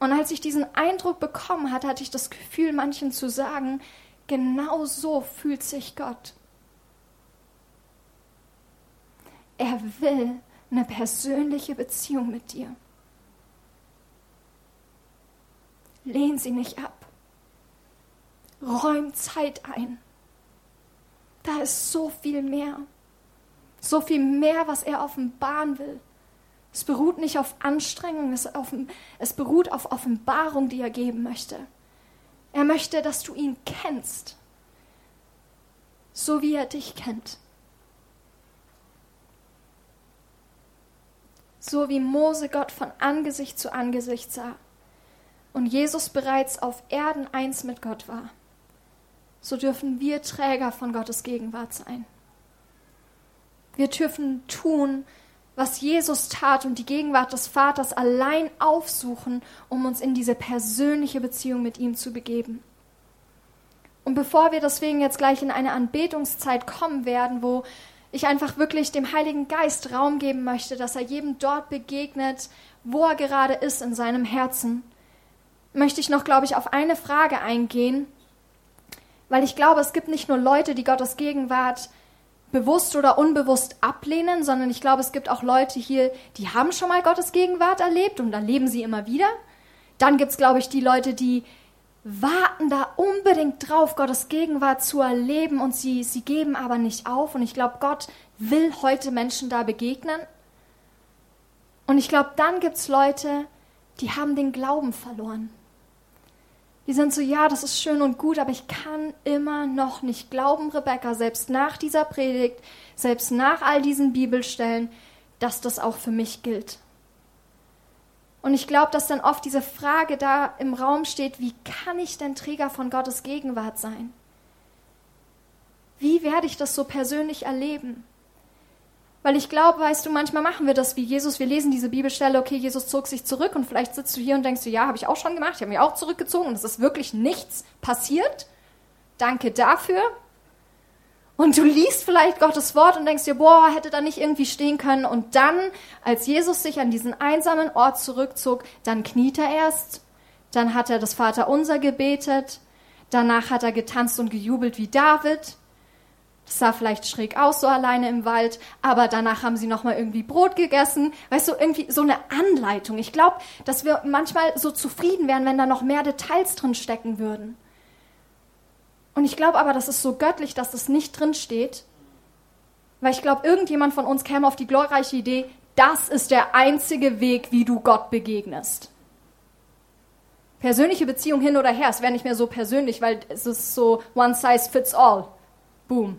Und als ich diesen Eindruck bekommen hatte, hatte ich das Gefühl, manchen zu sagen, genau so fühlt sich Gott. Er will eine persönliche Beziehung mit dir. Lehn sie nicht ab. Räum Zeit ein. Da ist so viel mehr. So viel mehr, was er offenbaren will. Es beruht nicht auf Anstrengung, es, auf, es beruht auf Offenbarung, die er geben möchte. Er möchte, dass du ihn kennst, so wie er dich kennt. So wie Mose Gott von Angesicht zu Angesicht sah und Jesus bereits auf Erden eins mit Gott war, so dürfen wir Träger von Gottes Gegenwart sein. Wir dürfen tun, was Jesus tat und die Gegenwart des Vaters allein aufsuchen, um uns in diese persönliche Beziehung mit ihm zu begeben. Und bevor wir deswegen jetzt gleich in eine Anbetungszeit kommen werden, wo ich einfach wirklich dem Heiligen Geist Raum geben möchte, dass er jedem dort begegnet, wo er gerade ist in seinem Herzen, möchte ich noch, glaube ich, auf eine Frage eingehen, weil ich glaube, es gibt nicht nur Leute, die Gottes Gegenwart bewusst oder unbewusst ablehnen, sondern ich glaube, es gibt auch Leute hier, die haben schon mal Gottes Gegenwart erlebt und erleben sie immer wieder. Dann gibt es, glaube ich, die Leute, die warten da unbedingt drauf, Gottes Gegenwart zu erleben und sie, sie geben aber nicht auf. Und ich glaube, Gott will heute Menschen da begegnen. Und ich glaube, dann gibt es Leute, die haben den Glauben verloren. Die sind so, ja, das ist schön und gut, aber ich kann immer noch nicht glauben, Rebecca, selbst nach dieser Predigt, selbst nach all diesen Bibelstellen, dass das auch für mich gilt. Und ich glaube, dass dann oft diese Frage da im Raum steht, wie kann ich denn Träger von Gottes Gegenwart sein? Wie werde ich das so persönlich erleben? Weil ich glaube, weißt du, manchmal machen wir das wie Jesus. Wir lesen diese Bibelstelle, okay, Jesus zog sich zurück und vielleicht sitzt du hier und denkst du, ja, habe ich auch schon gemacht, ich habe mich auch zurückgezogen und es ist wirklich nichts passiert. Danke dafür. Und du liest vielleicht Gottes Wort und denkst dir, boah, hätte da nicht irgendwie stehen können. Und dann, als Jesus sich an diesen einsamen Ort zurückzog, dann kniet er erst, dann hat er das Vaterunser gebetet, danach hat er getanzt und gejubelt wie David, das sah vielleicht schräg aus, so alleine im Wald, aber danach haben sie nochmal irgendwie Brot gegessen. Weißt du, irgendwie so eine Anleitung. Ich glaube, dass wir manchmal so zufrieden wären, wenn da noch mehr Details drin stecken würden. Und ich glaube aber, das ist so göttlich, dass das nicht drin steht, weil ich glaube, irgendjemand von uns käme auf die glorreiche Idee, das ist der einzige Weg, wie du Gott begegnest. Persönliche Beziehung hin oder her, es wäre nicht mehr so persönlich, weil es ist so one size fits all. Boom.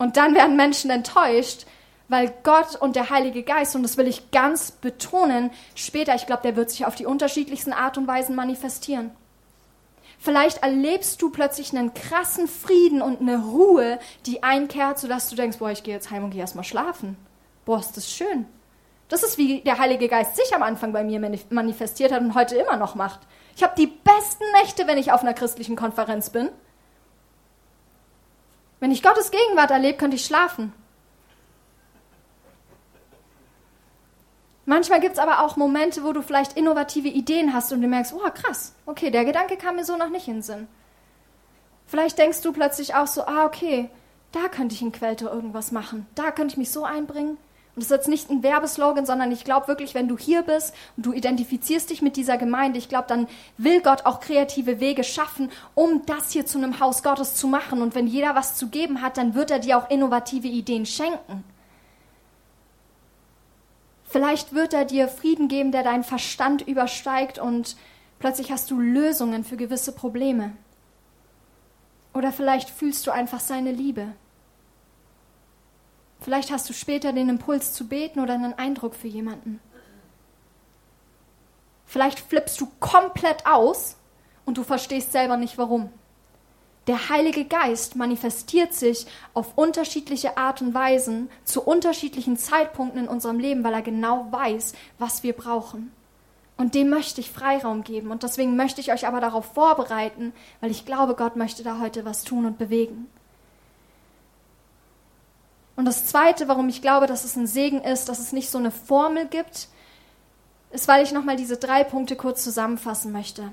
Und dann werden Menschen enttäuscht, weil Gott und der Heilige Geist, und das will ich ganz betonen, später, ich glaube, der wird sich auf die unterschiedlichsten Art und Weisen manifestieren. Vielleicht erlebst du plötzlich einen krassen Frieden und eine Ruhe, die einkehrt, sodass du denkst, boah, ich gehe jetzt heim und gehe erstmal schlafen. Boah, ist das schön. Das ist, wie der Heilige Geist sich am Anfang bei mir manifestiert hat und heute immer noch macht. Ich habe die besten Nächte, wenn ich auf einer christlichen Konferenz bin. Wenn ich Gottes Gegenwart erlebe, könnte ich schlafen. Manchmal gibt es aber auch Momente, wo du vielleicht innovative Ideen hast und du merkst, oh krass, okay, der Gedanke kam mir so noch nicht in den Sinn. Vielleicht denkst du plötzlich auch so, ah okay, da könnte ich in Quelltor irgendwas machen, da könnte ich mich so einbringen. Das ist jetzt nicht ein Werbeslogan, sondern ich glaube wirklich, wenn du hier bist und du identifizierst dich mit dieser Gemeinde, ich glaube, dann will Gott auch kreative Wege schaffen, um das hier zu einem Haus Gottes zu machen. Und wenn jeder was zu geben hat, dann wird er dir auch innovative Ideen schenken. Vielleicht wird er dir Frieden geben, der deinen Verstand übersteigt und plötzlich hast du Lösungen für gewisse Probleme. Oder vielleicht fühlst du einfach seine Liebe. Vielleicht hast du später den Impuls zu beten oder einen Eindruck für jemanden. Vielleicht flippst du komplett aus und du verstehst selber nicht warum. Der Heilige Geist manifestiert sich auf unterschiedliche Art und Weisen zu unterschiedlichen Zeitpunkten in unserem Leben, weil er genau weiß, was wir brauchen. Und dem möchte ich Freiraum geben. Und deswegen möchte ich euch aber darauf vorbereiten, weil ich glaube, Gott möchte da heute was tun und bewegen. Und das Zweite, warum ich glaube, dass es ein Segen ist, dass es nicht so eine Formel gibt, ist, weil ich nochmal diese drei Punkte kurz zusammenfassen möchte.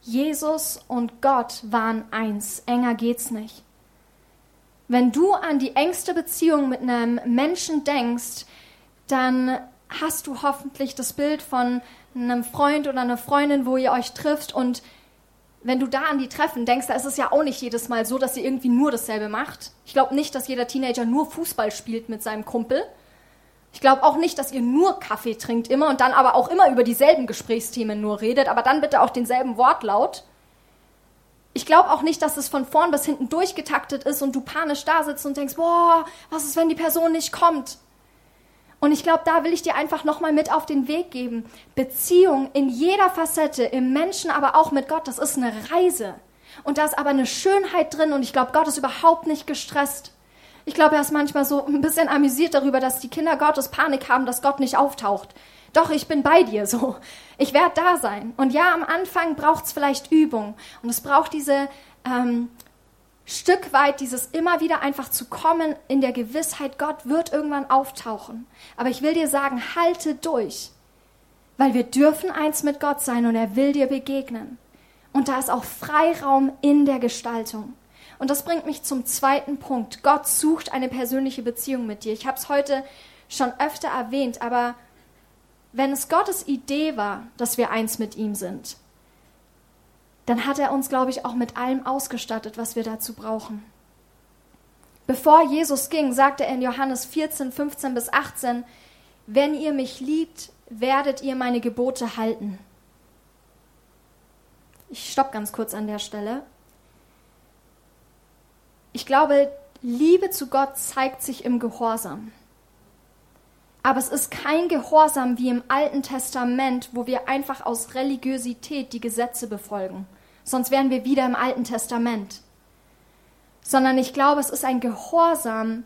Jesus und Gott waren eins. Enger geht's nicht. Wenn du an die engste Beziehung mit einem Menschen denkst, dann hast du hoffentlich das Bild von einem Freund oder einer Freundin, wo ihr euch trifft und wenn du da an die Treffen denkst, da ist es ja auch nicht jedes Mal so, dass ihr irgendwie nur dasselbe macht. Ich glaube nicht, dass jeder Teenager nur Fußball spielt mit seinem Kumpel. Ich glaube auch nicht, dass ihr nur Kaffee trinkt immer und dann aber auch immer über dieselben Gesprächsthemen nur redet, aber dann bitte auch denselben Wortlaut. Ich glaube auch nicht, dass es von vorn bis hinten durchgetaktet ist und du panisch da sitzt und denkst, boah, was ist, wenn die Person nicht kommt? Und ich glaube, da will ich dir einfach nochmal mit auf den Weg geben. Beziehung in jeder Facette, im Menschen, aber auch mit Gott, das ist eine Reise. Und da ist aber eine Schönheit drin und ich glaube, Gott ist überhaupt nicht gestresst. Ich glaube, er ist manchmal so ein bisschen amüsiert darüber, dass die Kinder Gottes Panik haben, dass Gott nicht auftaucht. Doch, ich bin bei dir so. Ich werde da sein. Und ja, am Anfang braucht es vielleicht Übung. Und es braucht diese ähm, Stück weit dieses immer wieder einfach zu kommen in der Gewissheit, Gott wird irgendwann auftauchen. Aber ich will dir sagen, halte durch, weil wir dürfen eins mit Gott sein und er will dir begegnen. Und da ist auch Freiraum in der Gestaltung. Und das bringt mich zum zweiten Punkt. Gott sucht eine persönliche Beziehung mit dir. Ich habe es heute schon öfter erwähnt, aber wenn es Gottes Idee war, dass wir eins mit ihm sind, dann hat er uns, glaube ich, auch mit allem ausgestattet, was wir dazu brauchen. Bevor Jesus ging, sagte er in Johannes 14, 15 bis 18, wenn ihr mich liebt, werdet ihr meine Gebote halten. Ich stopp ganz kurz an der Stelle. Ich glaube, Liebe zu Gott zeigt sich im Gehorsam. Aber es ist kein Gehorsam wie im Alten Testament, wo wir einfach aus Religiosität die Gesetze befolgen sonst wären wir wieder im Alten Testament. Sondern ich glaube, es ist ein Gehorsam,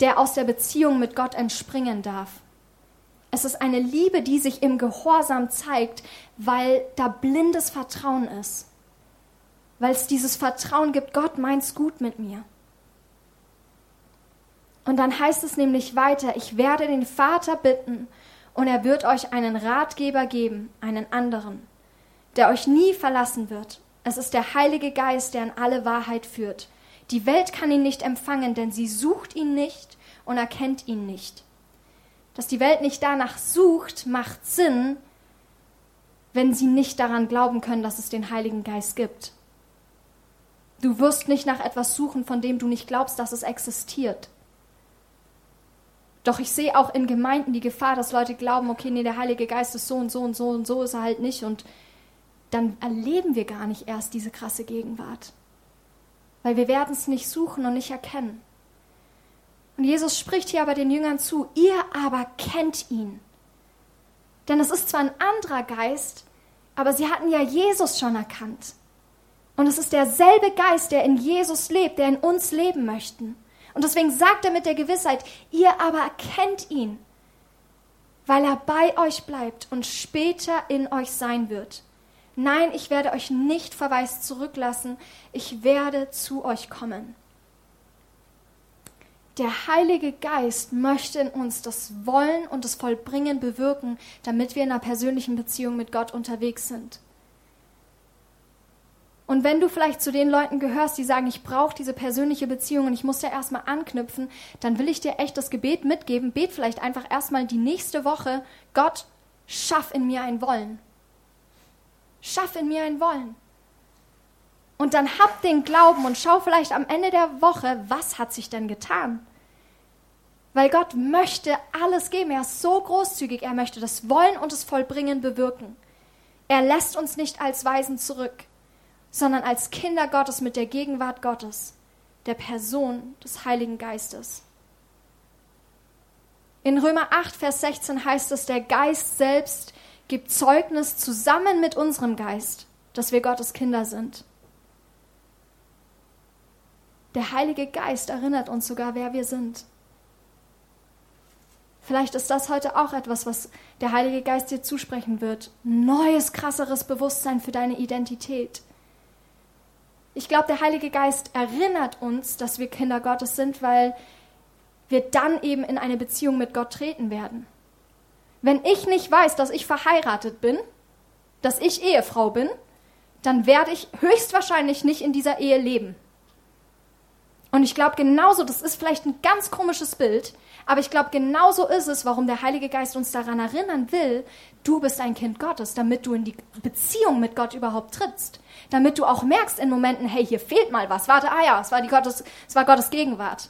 der aus der Beziehung mit Gott entspringen darf. Es ist eine Liebe, die sich im Gehorsam zeigt, weil da blindes Vertrauen ist. Weil es dieses Vertrauen gibt, Gott meint's gut mit mir. Und dann heißt es nämlich weiter, ich werde den Vater bitten und er wird euch einen Ratgeber geben, einen anderen, der euch nie verlassen wird. Es ist der Heilige Geist, der in alle Wahrheit führt. Die Welt kann ihn nicht empfangen, denn sie sucht ihn nicht und erkennt ihn nicht. Dass die Welt nicht danach sucht, macht Sinn, wenn sie nicht daran glauben können, dass es den Heiligen Geist gibt. Du wirst nicht nach etwas suchen, von dem du nicht glaubst, dass es existiert. Doch ich sehe auch in Gemeinden die Gefahr, dass Leute glauben, okay, nee, der Heilige Geist ist so und so und so und so ist er halt nicht und dann erleben wir gar nicht erst diese krasse Gegenwart. Weil wir werden es nicht suchen und nicht erkennen. Und Jesus spricht hier aber den Jüngern zu, ihr aber kennt ihn. Denn es ist zwar ein anderer Geist, aber sie hatten ja Jesus schon erkannt. Und es ist derselbe Geist, der in Jesus lebt, der in uns leben möchte. Und deswegen sagt er mit der Gewissheit, ihr aber erkennt ihn, weil er bei euch bleibt und später in euch sein wird. Nein, ich werde euch nicht verwaist zurücklassen, ich werde zu euch kommen. Der Heilige Geist möchte in uns das Wollen und das Vollbringen bewirken, damit wir in einer persönlichen Beziehung mit Gott unterwegs sind. Und wenn du vielleicht zu den Leuten gehörst, die sagen, ich brauche diese persönliche Beziehung und ich muss da erstmal anknüpfen, dann will ich dir echt das Gebet mitgeben. Bet vielleicht einfach erstmal die nächste Woche, Gott, schaff in mir ein Wollen. Schaff in mir ein Wollen. Und dann hab den Glauben und schau vielleicht am Ende der Woche, was hat sich denn getan? Weil Gott möchte alles geben. Er ist so großzügig. Er möchte das Wollen und das Vollbringen bewirken. Er lässt uns nicht als Weisen zurück, sondern als Kinder Gottes mit der Gegenwart Gottes, der Person des Heiligen Geistes. In Römer 8, Vers 16 heißt es, der Geist selbst gibt Zeugnis zusammen mit unserem Geist, dass wir Gottes Kinder sind. Der Heilige Geist erinnert uns sogar, wer wir sind. Vielleicht ist das heute auch etwas, was der Heilige Geist dir zusprechen wird. Neues, krasseres Bewusstsein für deine Identität. Ich glaube, der Heilige Geist erinnert uns, dass wir Kinder Gottes sind, weil wir dann eben in eine Beziehung mit Gott treten werden. Wenn ich nicht weiß, dass ich verheiratet bin, dass ich Ehefrau bin, dann werde ich höchstwahrscheinlich nicht in dieser Ehe leben. Und ich glaube genauso, das ist vielleicht ein ganz komisches Bild, aber ich glaube genauso ist es, warum der Heilige Geist uns daran erinnern will, du bist ein Kind Gottes, damit du in die Beziehung mit Gott überhaupt trittst. Damit du auch merkst in Momenten, hey, hier fehlt mal was. Warte, ah ja, es war, die Gottes, es war Gottes Gegenwart.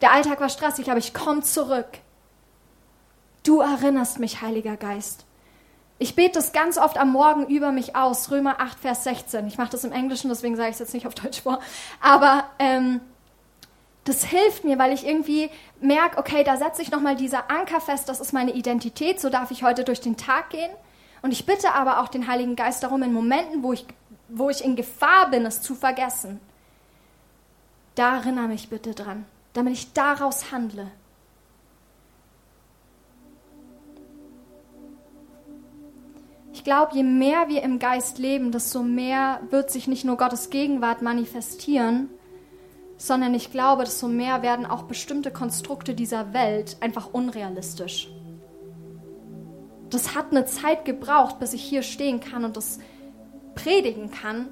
Der Alltag war stressig, aber ich komme zurück. Du erinnerst mich, Heiliger Geist. Ich bete das ganz oft am Morgen über mich aus, Römer 8, Vers 16. Ich mache das im Englischen, deswegen sage ich es jetzt nicht auf Deutsch vor. Aber ähm, das hilft mir, weil ich irgendwie merke, okay, da setze ich nochmal dieser Anker fest, das ist meine Identität, so darf ich heute durch den Tag gehen. Und ich bitte aber auch den Heiligen Geist darum, in Momenten, wo ich, wo ich in Gefahr bin, es zu vergessen, da erinnere mich bitte dran, damit ich daraus handle. Ich glaube, je mehr wir im Geist leben, desto mehr wird sich nicht nur Gottes Gegenwart manifestieren, sondern ich glaube, desto mehr werden auch bestimmte Konstrukte dieser Welt einfach unrealistisch. Das hat eine Zeit gebraucht, bis ich hier stehen kann und das predigen kann,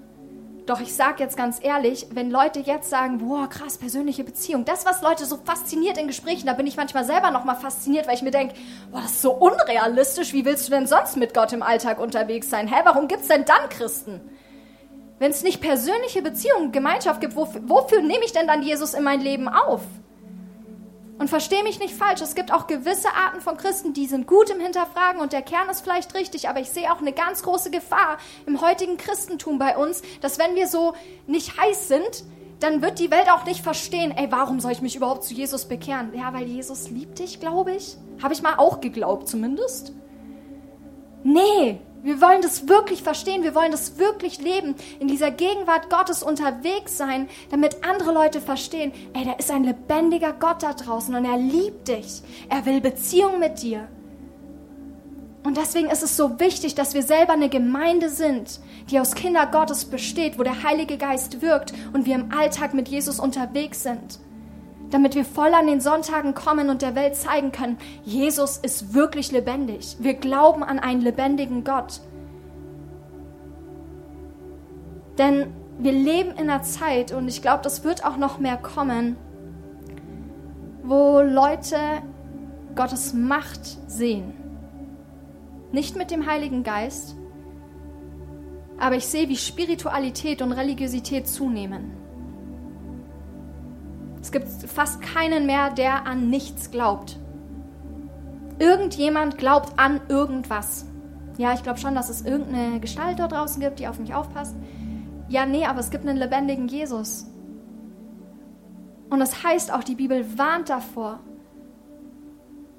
doch ich sage jetzt ganz ehrlich, wenn Leute jetzt sagen, boah, krass, persönliche Beziehung, das, was Leute so fasziniert in Gesprächen, da bin ich manchmal selber nochmal fasziniert, weil ich mir denke, boah, das ist so unrealistisch, wie willst du denn sonst mit Gott im Alltag unterwegs sein? Hä, warum gibt's denn dann Christen? Wenn es nicht persönliche Beziehungen, Gemeinschaft gibt, wofür, wofür nehme ich denn dann Jesus in mein Leben auf? Und verstehe mich nicht falsch, es gibt auch gewisse Arten von Christen, die sind gut im Hinterfragen und der Kern ist vielleicht richtig, aber ich sehe auch eine ganz große Gefahr im heutigen Christentum bei uns, dass wenn wir so nicht heiß sind, dann wird die Welt auch nicht verstehen, ey, warum soll ich mich überhaupt zu Jesus bekehren? Ja, weil Jesus liebt dich, glaube ich. Habe ich mal auch geglaubt zumindest. Nee, wir wollen das wirklich verstehen, wir wollen das wirklich leben, in dieser Gegenwart Gottes unterwegs sein, damit andere Leute verstehen, ey, da ist ein lebendiger Gott da draußen und er liebt dich. Er will Beziehung mit dir. Und deswegen ist es so wichtig, dass wir selber eine Gemeinde sind, die aus Kinder Gottes besteht, wo der Heilige Geist wirkt und wir im Alltag mit Jesus unterwegs sind damit wir voll an den Sonntagen kommen und der Welt zeigen können, Jesus ist wirklich lebendig. Wir glauben an einen lebendigen Gott. Denn wir leben in einer Zeit, und ich glaube, das wird auch noch mehr kommen, wo Leute Gottes Macht sehen. Nicht mit dem Heiligen Geist, aber ich sehe, wie Spiritualität und Religiosität zunehmen. Es gibt fast keinen mehr, der an nichts glaubt. Irgendjemand glaubt an irgendwas. Ja, ich glaube schon, dass es irgendeine Gestalt dort draußen gibt, die auf mich aufpasst. Ja, nee, aber es gibt einen lebendigen Jesus. Und das heißt auch, die Bibel warnt davor,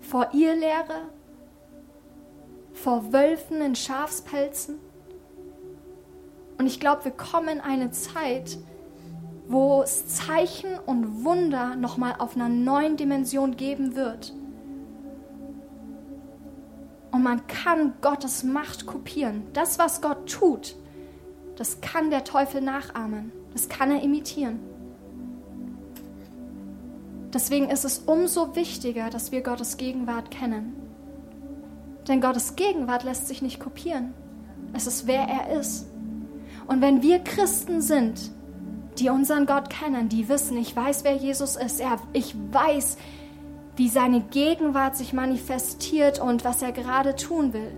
vor Irrlehre, vor Wölfen in Schafspelzen. Und ich glaube, wir kommen in eine Zeit, wo es Zeichen und Wunder nochmal auf einer neuen Dimension geben wird. Und man kann Gottes Macht kopieren. Das, was Gott tut, das kann der Teufel nachahmen. Das kann er imitieren. Deswegen ist es umso wichtiger, dass wir Gottes Gegenwart kennen. Denn Gottes Gegenwart lässt sich nicht kopieren. Es ist, wer er ist. Und wenn wir Christen sind, die unseren Gott kennen, die wissen, ich weiß, wer Jesus ist. Er, ich weiß, wie seine Gegenwart sich manifestiert und was er gerade tun will.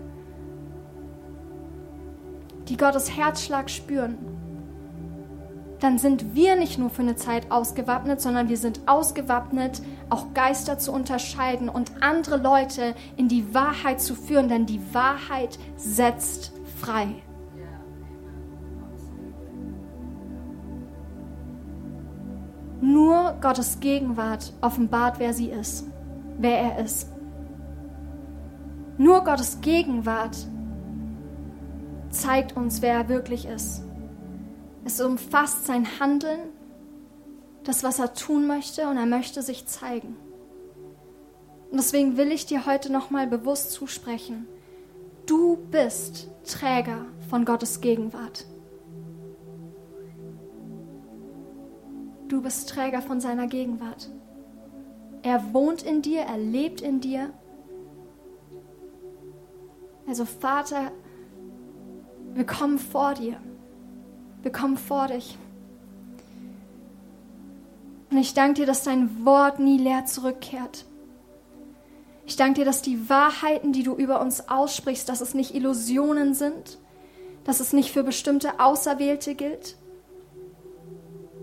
Die Gottes Herzschlag spüren. Dann sind wir nicht nur für eine Zeit ausgewappnet, sondern wir sind ausgewappnet, auch Geister zu unterscheiden und andere Leute in die Wahrheit zu führen, denn die Wahrheit setzt frei. Nur Gottes Gegenwart offenbart, wer sie ist, wer er ist. Nur Gottes Gegenwart zeigt uns, wer er wirklich ist. Es umfasst sein Handeln, das, was er tun möchte, und er möchte sich zeigen. Und deswegen will ich dir heute nochmal bewusst zusprechen. Du bist Träger von Gottes Gegenwart. Du bist Träger von seiner Gegenwart. Er wohnt in dir, er lebt in dir. Also Vater, wir kommen vor dir. Wir kommen vor dich. Und ich danke dir, dass dein Wort nie leer zurückkehrt. Ich danke dir, dass die Wahrheiten, die du über uns aussprichst, dass es nicht Illusionen sind, dass es nicht für bestimmte Auserwählte gilt,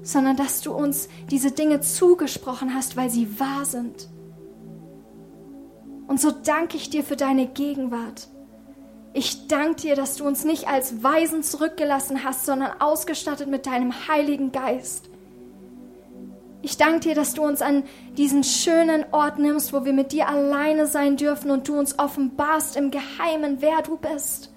sondern dass du uns diese Dinge zugesprochen hast, weil sie wahr sind. Und so danke ich dir für deine Gegenwart. Ich danke dir, dass du uns nicht als Weisen zurückgelassen hast, sondern ausgestattet mit deinem Heiligen Geist. Ich danke dir, dass du uns an diesen schönen Ort nimmst, wo wir mit dir alleine sein dürfen und du uns offenbarst im Geheimen, wer du bist.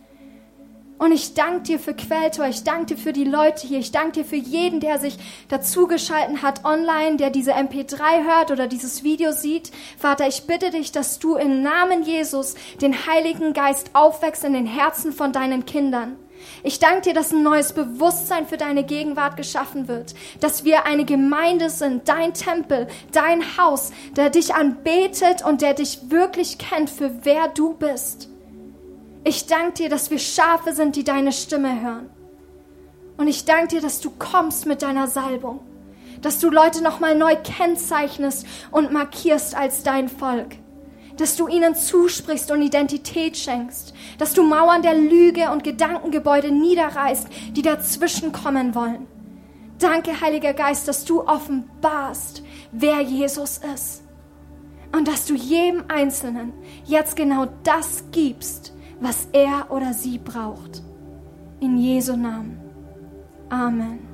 Und ich danke dir für Quelltor, ich danke dir für die Leute hier, ich danke dir für jeden, der sich dazugeschalten hat online, der diese MP3 hört oder dieses Video sieht. Vater, ich bitte dich, dass du im Namen Jesus den Heiligen Geist aufwächst in den Herzen von deinen Kindern. Ich danke dir, dass ein neues Bewusstsein für deine Gegenwart geschaffen wird, dass wir eine Gemeinde sind, dein Tempel, dein Haus, der dich anbetet und der dich wirklich kennt für wer du bist. Ich danke dir, dass wir Schafe sind, die deine Stimme hören. Und ich danke dir, dass du kommst mit deiner Salbung, dass du Leute nochmal neu kennzeichnest und markierst als dein Volk, dass du ihnen zusprichst und Identität schenkst, dass du Mauern der Lüge und Gedankengebäude niederreißt, die dazwischen kommen wollen. Danke, Heiliger Geist, dass du offenbarst, wer Jesus ist und dass du jedem Einzelnen jetzt genau das gibst, was er oder sie braucht. In Jesu Namen. Amen.